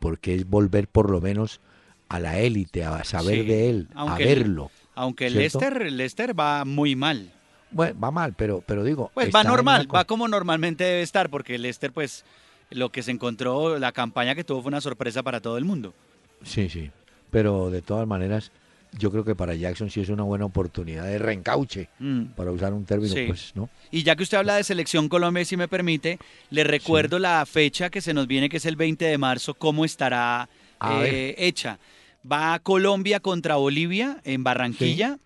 porque es volver por lo menos a la élite, a saber de él, a verlo. Aunque el Leicester, Leicester va muy mal. Bueno, va mal, pero, pero digo. Pues va normal, va como normalmente debe estar, porque el Leicester, pues, lo que se encontró, la campaña que tuvo fue una sorpresa para todo el mundo. Sí, sí. Pero de todas maneras, yo creo que para Jackson sí es una buena oportunidad de reencauche, mm. para usar un término, pues, ¿no? Y ya que usted habla de Selección Colombia, si me permite, le recuerdo la fecha que se nos viene, que es el 20 de marzo, cómo estará eh, hecha. Va Colombia contra Bolivia en Barranquilla.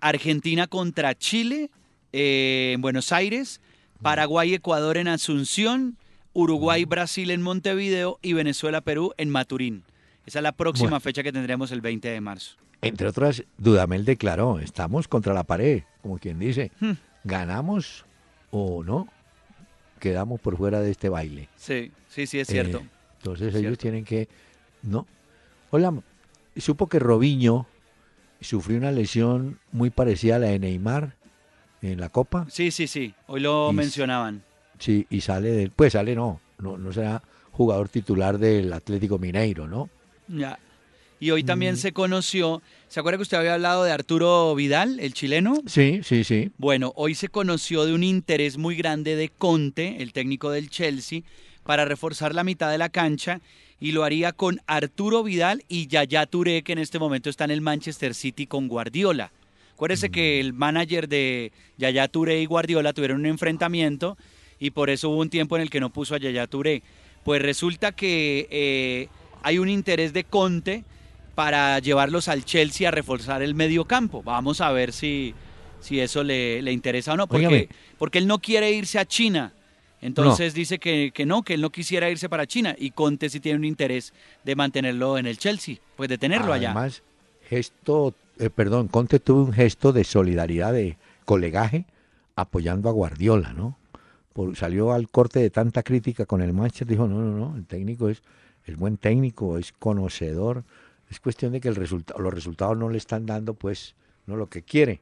Argentina contra Chile eh, en Buenos Aires. Paraguay, Ecuador en Asunción. Uruguay, Brasil en Montevideo y Venezuela, Perú en Maturín. Esa es la próxima fecha que tendremos el 20 de marzo. Entre otras, Dudamel declaró, estamos contra la pared, como quien dice, hmm. ganamos o no, quedamos por fuera de este baile. Sí, sí, sí, es cierto. Eh, entonces ellos tienen que, no, Hola, supo que Robinho sufrió una lesión muy parecida a la de Neymar en la Copa. Sí, sí, sí. Hoy lo mencionaban. Sí, y sale del, pues sale no, no, no será jugador titular del Atlético Mineiro, ¿no? Ya. Y hoy también mm. se conoció, ¿se acuerda que usted había hablado de Arturo Vidal, el chileno? Sí, sí, sí. Bueno, hoy se conoció de un interés muy grande de Conte, el técnico del Chelsea, para reforzar la mitad de la cancha y lo haría con Arturo Vidal y Yaya Touré, que en este momento está en el Manchester City con Guardiola. Acuérdese que el manager de Yaya Touré y Guardiola tuvieron un enfrentamiento y por eso hubo un tiempo en el que no puso a Yaya Touré. Pues resulta que eh, hay un interés de Conte para llevarlos al Chelsea a reforzar el medio campo. Vamos a ver si, si eso le, le interesa o no, porque, porque él no quiere irse a China entonces dice que, no, que él no quisiera irse para China y Conte sí tiene un interés de mantenerlo en el Chelsea, pues de tenerlo allá. Además, gesto, eh, perdón, Conte tuvo un gesto de solidaridad, de colegaje, apoyando a Guardiola, ¿no? Por, salió al corte de tanta crítica con el Manchester, dijo, no, no, no, el técnico es, el buen técnico, es conocedor, es cuestión de que el resultado, los resultados no le están dando, pues, no lo que quiere,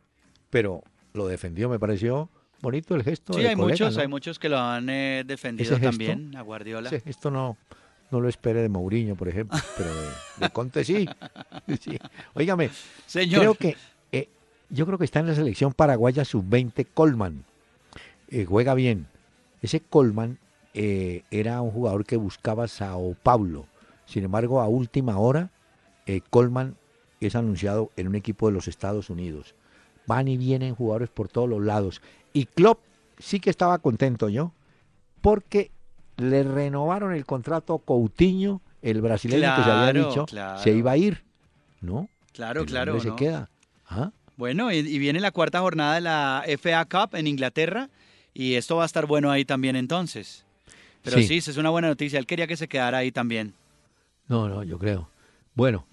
pero lo defendió, me pareció bonito el gesto. Sí, hay muchos, hay muchos que lo han eh, defendido también, a Guardiola. esto no, no lo espere de Mourinho, por ejemplo, pero de, Conte sí. sí. Óigame, Señor. creo que eh, yo creo que está en la selección paraguaya sub-20 Colman. Eh, juega bien. Ese Colman era un jugador que buscaba Sao Paulo. Sin embargo, a última hora, Colman es anunciado en un equipo de los Estados Unidos. Van y vienen jugadores por todos los lados. Y Klopp sí que estaba contento yo, porque le renovaron el contrato a Coutinho, el brasileño que se había dicho, se iba a ir, ¿no? Claro, claro. se queda. ¿Ah? Bueno, y, viene la cuarta jornada de la FA Cup en Inglaterra, y esto va a estar bueno ahí también entonces. Pero sí, es una buena noticia. Él quería que se quedara ahí también. No, no, yo creo. Bueno,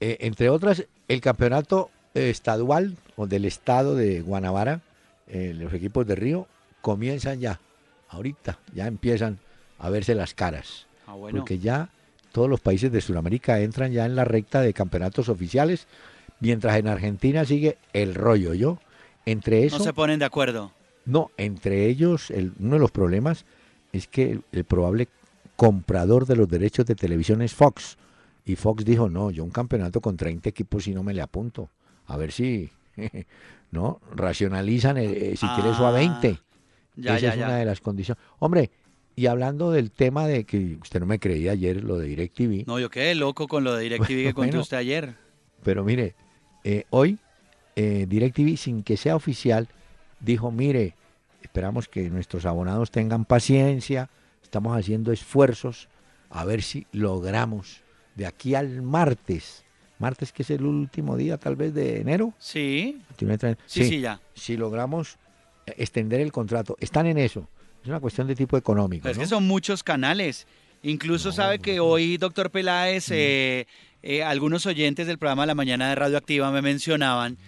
eh, entre otras, el campeonato estadual o del estado de Guanabara eh, los equipos de Río comienzan ya, ahorita, ya empiezan a verse las caras. Ah, porque ya todos los países de Sudamérica entran ya en la recta de campeonatos oficiales, mientras en Argentina sigue el rollo, ¿yo? Entre eso... No se ponen de acuerdo. No, entre ellos, el, uno de los problemas es que el, probable comprador de los derechos de televisión es Fox. Y Fox dijo, no, yo un campeonato con 30 equipos y no me le apunto. A ver si ¿no? Racionalizan, eh, eh, si quiere eso a 20. Ya, Esa es una de las condiciones. Hombre, y hablando del tema de que usted no me creía ayer lo de DirecTV. No, yo quedé loco con lo de DirecTV que contó usted ayer. Pero mire, eh, hoy DirecTV, sin que sea oficial, dijo, mire, esperamos que nuestros abonados tengan paciencia, estamos haciendo esfuerzos a ver si logramos de aquí al martes, martes que es el último día tal vez de enero. Sí. Sí, sí, ya. Si logramos extender el contrato, están en eso. Es una cuestión de tipo económico. es que son muchos canales. Incluso sabe que hoy, doctor Peláez, eh, eh, algunos oyentes del programa La Mañana de Radioactiva me mencionaban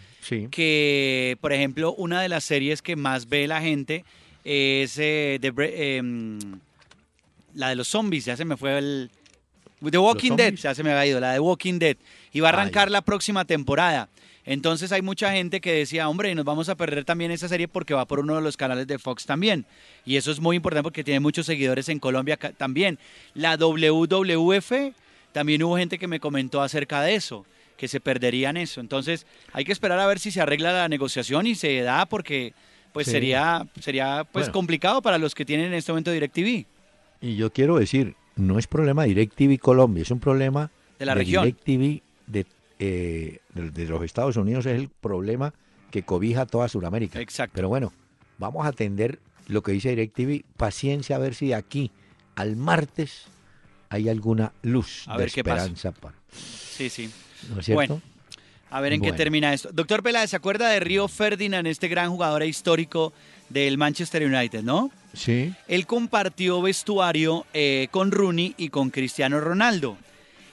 que, por ejemplo, una de las series que más ve la gente es eh, em, la de los zombies, ya se me fue el... The Walking Dead, ya se me había ido, la de Walking Dead. Y va a arrancar la próxima temporada. Entonces hay mucha gente que decía, hombre, nos vamos a perder también esa serie porque va por uno de los canales de Fox también. Y eso es muy importante porque tiene muchos seguidores en Colombia también. La WWF, también hubo gente que me comentó acerca de eso que se perderían eso. Entonces, hay que esperar a ver si se arregla la negociación y se da porque pues sería sería pues complicado para los que tienen en este momento DirecTV. Y yo quiero decir, no es problema de DirecTV Colombia, es un problema de la región. DirecTV eh, de, de, los Estados Unidos es el problema que cobija toda Sudamérica. Exacto. Pero bueno, vamos a atender lo que dice DirecTV, paciencia a ver si de aquí al martes hay alguna luz de esperanza para. Sí, sí. Bueno, a ver en qué termina esto. Doctor Peláez, ¿se acuerda de Río Ferdinand, este gran jugador histórico del Manchester United, no? Sí. Él compartió vestuario eh, con Rooney y con Cristiano Ronaldo.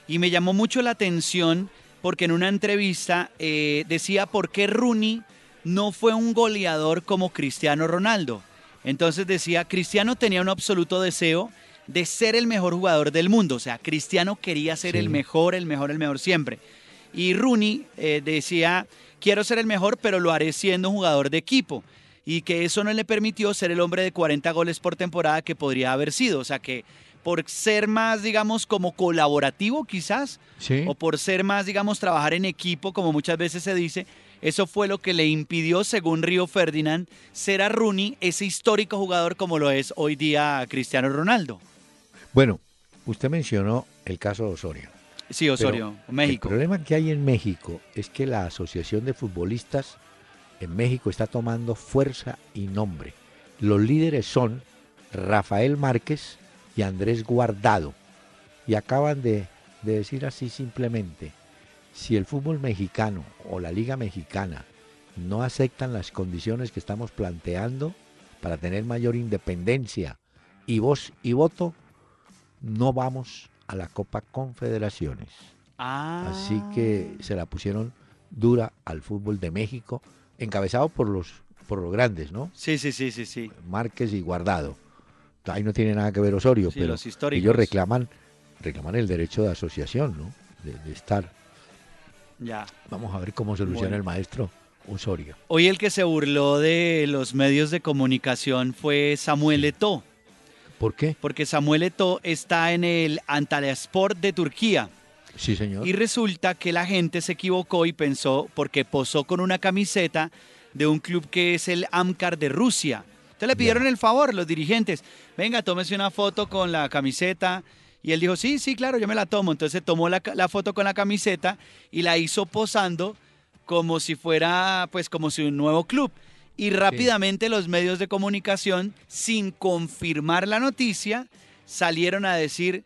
Y me llamó mucho la atención porque en una entrevista eh, decía por qué Rooney no fue un goleador como Cristiano Ronaldo. Entonces decía, Cristiano tenía un absoluto deseo de ser el mejor jugador del mundo. O sea, Cristiano quería ser el mejor, el mejor, el mejor siempre. Y Rooney eh, decía, quiero ser el mejor, pero lo haré siendo un jugador de equipo. Y que eso no le permitió ser el hombre de 40 goles por temporada que podría haber sido. O sea que por ser más, digamos, como colaborativo quizás, o por ser más, digamos, trabajar en equipo, como muchas veces se dice, eso fue lo que le impidió, según Río Ferdinand, ser a Rooney ese histórico jugador como lo es hoy día Cristiano Ronaldo. Bueno, usted mencionó el caso de Osorio. Sí, Osorio, México. El problema que hay en México es que la Asociación de Futbolistas en México está tomando fuerza y nombre. Los líderes son Rafael Márquez y Andrés Guardado. Y acaban de, de decir así simplemente, si el fútbol mexicano o la liga mexicana no aceptan las condiciones que estamos planteando para tener mayor independencia y voz y voto, no vamos a la Copa Confederaciones. Ah. Así que se la pusieron dura al fútbol de México, encabezado por los por los grandes, ¿no? Sí, sí, sí, sí, sí. Márquez y Guardado. Ahí no tiene nada que ver Osorio, pero ellos reclaman reclaman el derecho de asociación, ¿no? De, estar. Ya. Vamos a ver cómo soluciona el maestro Osorio. Hoy el que se burló de los medios de comunicación fue Samuel Eto'o. ¿Por qué? Porque Samuel Eto'o está en el Antalyaspor de Turquía. Sí, señor. Y resulta que la gente se equivocó y pensó, porque posó con una camiseta de un club que es el Amkar de Rusia. Entonces le pidieron el favor los dirigentes, venga, tómese una foto con la camiseta. Y él dijo, sí, sí, claro, yo me la tomo. Entonces tomó la, la foto con la camiseta y la hizo posando como si fuera, pues, como si un nuevo club y rápidamente los medios de comunicación, sin confirmar la noticia, salieron a decir,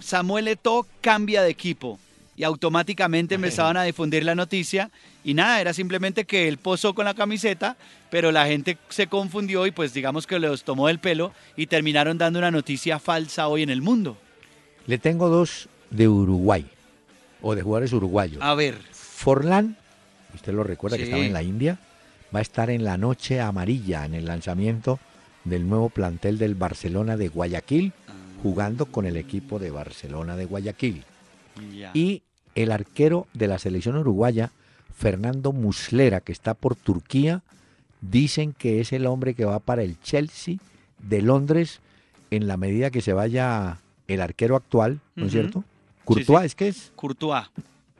Samuel Eto'o cambia de equipo. Y automáticamente empezaban a difundir la noticia. Y nada, era simplemente que él posó con la camiseta, pero la gente se confundió y pues digamos que los tomó del pelo y terminaron dando una noticia falsa hoy en el mundo. Le tengo dos de Uruguay, o de jugadores uruguayos. A ver. Forlán, usted lo recuerda que estaba en la India va a estar en la noche amarilla en el lanzamiento del nuevo plantel del Barcelona de Guayaquil, jugando con el equipo de Barcelona de Guayaquil. Y el arquero de la selección uruguaya, Fernando Muslera, que está por Turquía, dicen que es el hombre que va para el Chelsea de Londres en la medida que se vaya el arquero actual, ¿no es cierto? Courtois, ¿es que es? Courtois.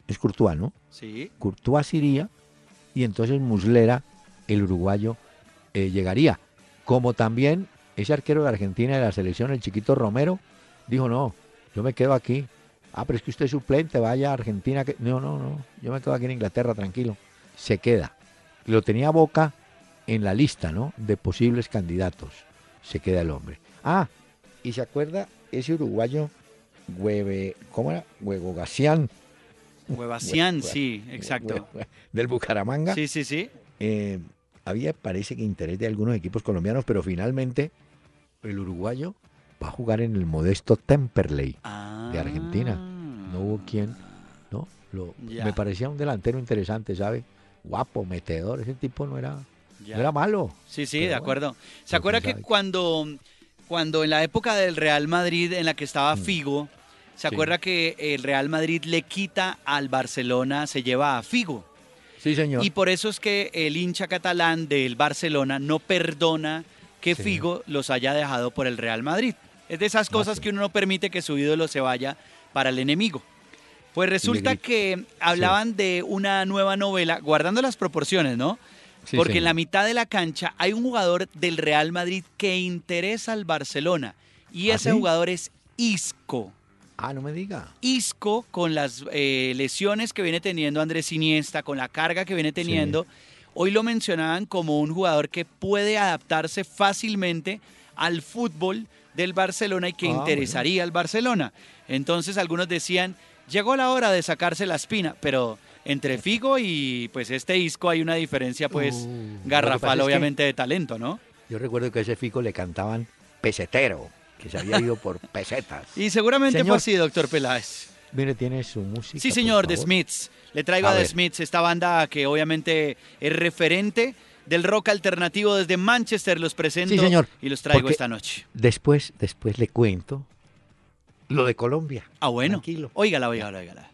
Es Courtois, ¿no? Sí. Courtois iría y entonces Muslera el uruguayo eh, llegaría. Como también ese arquero de Argentina de la selección, el chiquito Romero, dijo, no, yo me quedo aquí. Ah, pero es que usted es suplente, vaya a Argentina. Que... No, no, no, yo me quedo aquí en Inglaterra, tranquilo. Se queda. Lo tenía Boca en la lista, ¿no? De posibles candidatos. Se queda el hombre. Ah, y se acuerda ese uruguayo, Hueve, ¿cómo era? Huevo Gacián. Huevacián, sí, exacto. del Bucaramanga. Sí, sí, sí. Eh, había, parece que interés de algunos equipos colombianos, pero finalmente el uruguayo va a jugar en el modesto Temperley de Argentina. No hubo quien, ¿no? Lo, me parecía un delantero interesante, ¿sabe? Guapo, metedor, ese tipo no era, era malo. Sí, sí, de acuerdo. ¿Se acuerda que cuando, cuando en la época del Real Madrid, en la que estaba mm. Figo, ¿se acuerda que el Real Madrid le quita al Barcelona, se lleva a Figo? Sí, señor. Y por eso es que el hincha catalán del Barcelona no perdona que Figo los haya dejado por el Real Madrid. Es de esas cosas que uno no permite que su ídolo se vaya para el enemigo. Pues resulta que hablaban de una nueva novela, guardando las proporciones, ¿no? Porque en la mitad de la cancha hay un jugador del Real Madrid que interesa al Barcelona. Y ¿Ah, ese jugador es Isco. Ah, no me diga. Isco, con las eh, lesiones que viene teniendo Andrés Iniesta, con la carga que viene teniendo, hoy lo mencionaban como un jugador que puede adaptarse fácilmente al fútbol del Barcelona y que ah, interesaría al Barcelona. Entonces algunos decían, llegó la hora de sacarse la espina, pero entre Figo y pues este Isco hay una diferencia pues uh, garrafal obviamente de talento, ¿no? Yo recuerdo que a ese Figo le cantaban pesetero que se había ido por pesetas. Y seguramente fue así, doctor Peláez. Mire, tiene su música. Sí, señor, The Smiths. Le traigo a, The Smiths, esta banda que obviamente es referente del rock alternativo desde Manchester. Los presento sí, señor, y los traigo esta noche. Después, después le cuento lo de Colombia. Ah, bueno. Tranquilo. Óigala, óigala, óigala.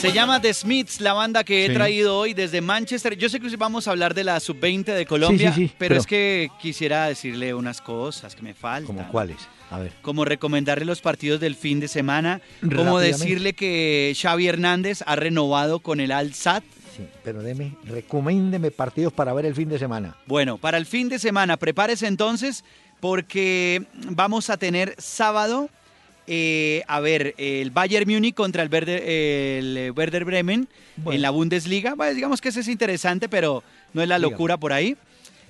Se llama The Smiths, la banda que he traído hoy desde Manchester. Yo sé que vamos a hablar de la sub-20 de Colombia, pero, es que quisiera decirle unas cosas que me faltan. ¿Como cuáles? A ver. Como recomendarle los partidos del fin de semana, como decirle que Xavi Hernández ha renovado con el Al-Sad. Sí, pero deme, recomiéndeme partidos para ver el fin de semana. Bueno, para el fin de semana, prepárese entonces porque vamos a tener sábado eh, a ver, el Bayern Múnich contra el Werder, el Werder Bremen en la Bundesliga. Bueno, digamos que ese es interesante, pero no es la locura por ahí.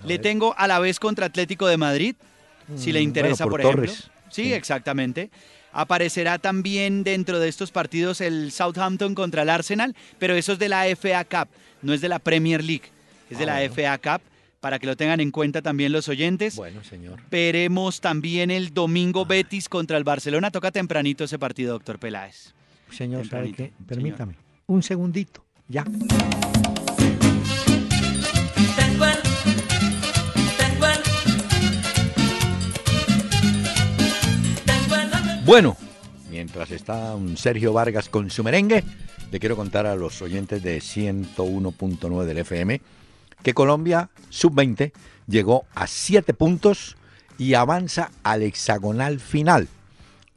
le tengo a la vez contra Atlético de Madrid, si le mm, interesa, por, ejemplo. Sí, exactamente. Aparecerá también dentro de estos partidos el Southampton contra el Arsenal, pero eso es de la FA Cup, no es de la Premier League, es de la ah, FA Cup para que lo tengan en cuenta también los oyentes. Bueno, señor. Veremos también el domingo Betis contra el Barcelona. Toca tempranito ese partido, doctor Peláez. Señor, ¿sabe qué? Permítame. Un segundito. Ya. Bueno, mientras está un Sergio Vargas con su merengue, le quiero contar a los oyentes de 101.9 del FM que Colombia sub-20 llegó a 7 puntos y avanza al hexagonal final.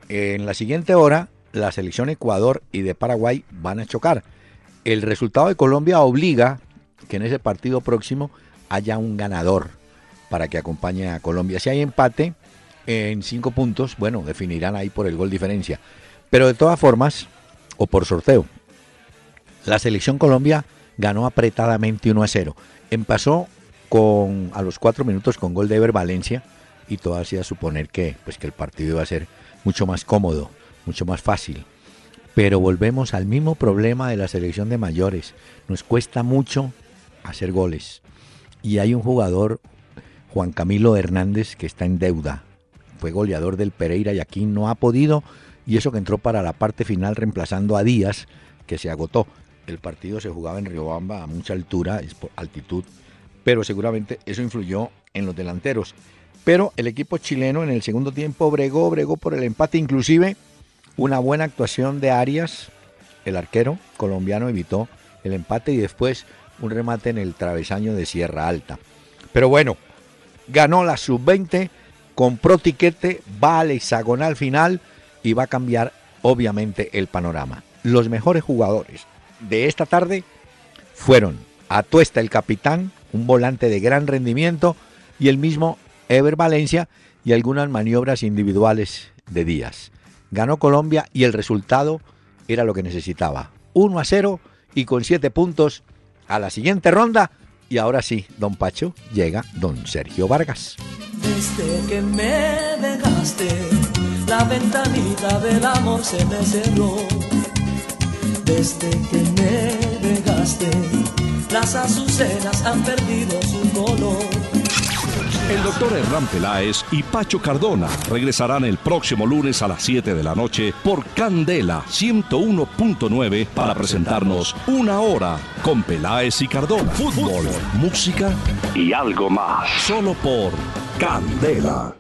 En la siguiente hora, la selección Ecuador y de Paraguay van a chocar. El resultado de Colombia obliga que en ese partido próximo haya un ganador para que acompañe a Colombia. Si hay empate en 5 puntos, bueno, definirán ahí por el gol diferencia. Pero de todas formas, o por sorteo, la selección Colombia ganó apretadamente 1 a 0. Empezó con, a los cuatro minutos con gol de Ever Valencia y todo hacía suponer que, pues, que el partido iba a ser mucho más cómodo, mucho más fácil. Pero volvemos al mismo problema de la selección de mayores. Nos cuesta mucho hacer goles. Y hay un jugador, Juan Camilo Hernández, que está en deuda. Fue goleador del Pereira y aquí no ha podido. Y eso que entró para la parte final reemplazando a Díaz, que se agotó el partido se jugaba en Riobamba a mucha altura, altitud, pero seguramente eso influyó en los delanteros. Pero el equipo chileno en el segundo tiempo bregó, bregó por el empate, inclusive Una buena actuación de Arias, el arquero colombiano evitó el empate y después un remate en el travesaño de Sierra Alta. Pero bueno, ganó la sub-20, compró tiquete, va al hexagonal final y va a cambiar obviamente el panorama. Los mejores jugadores de esta tarde fueron Atuesta el capitán, un volante de gran rendimiento, y el mismo Ever Valencia y algunas maniobras individuales de Díaz. Ganó Colombia y el resultado era lo que necesitaba. 1 a 0 y con 7 puntos a la siguiente ronda. Y ahora sí, don Pacho, llega don Sergio Vargas. Desde que me dejaste, la ventanita del amor se me cerró. Desde que me dejaste, las azucenas han perdido su color el doctor Hernán Peláez y Pacho Cardona regresarán el próximo lunes a las 7 de la noche por Candela 101.9 para presentarnos una hora con Peláez y Cardona. Fútbol, música y algo más. Solo por Candela.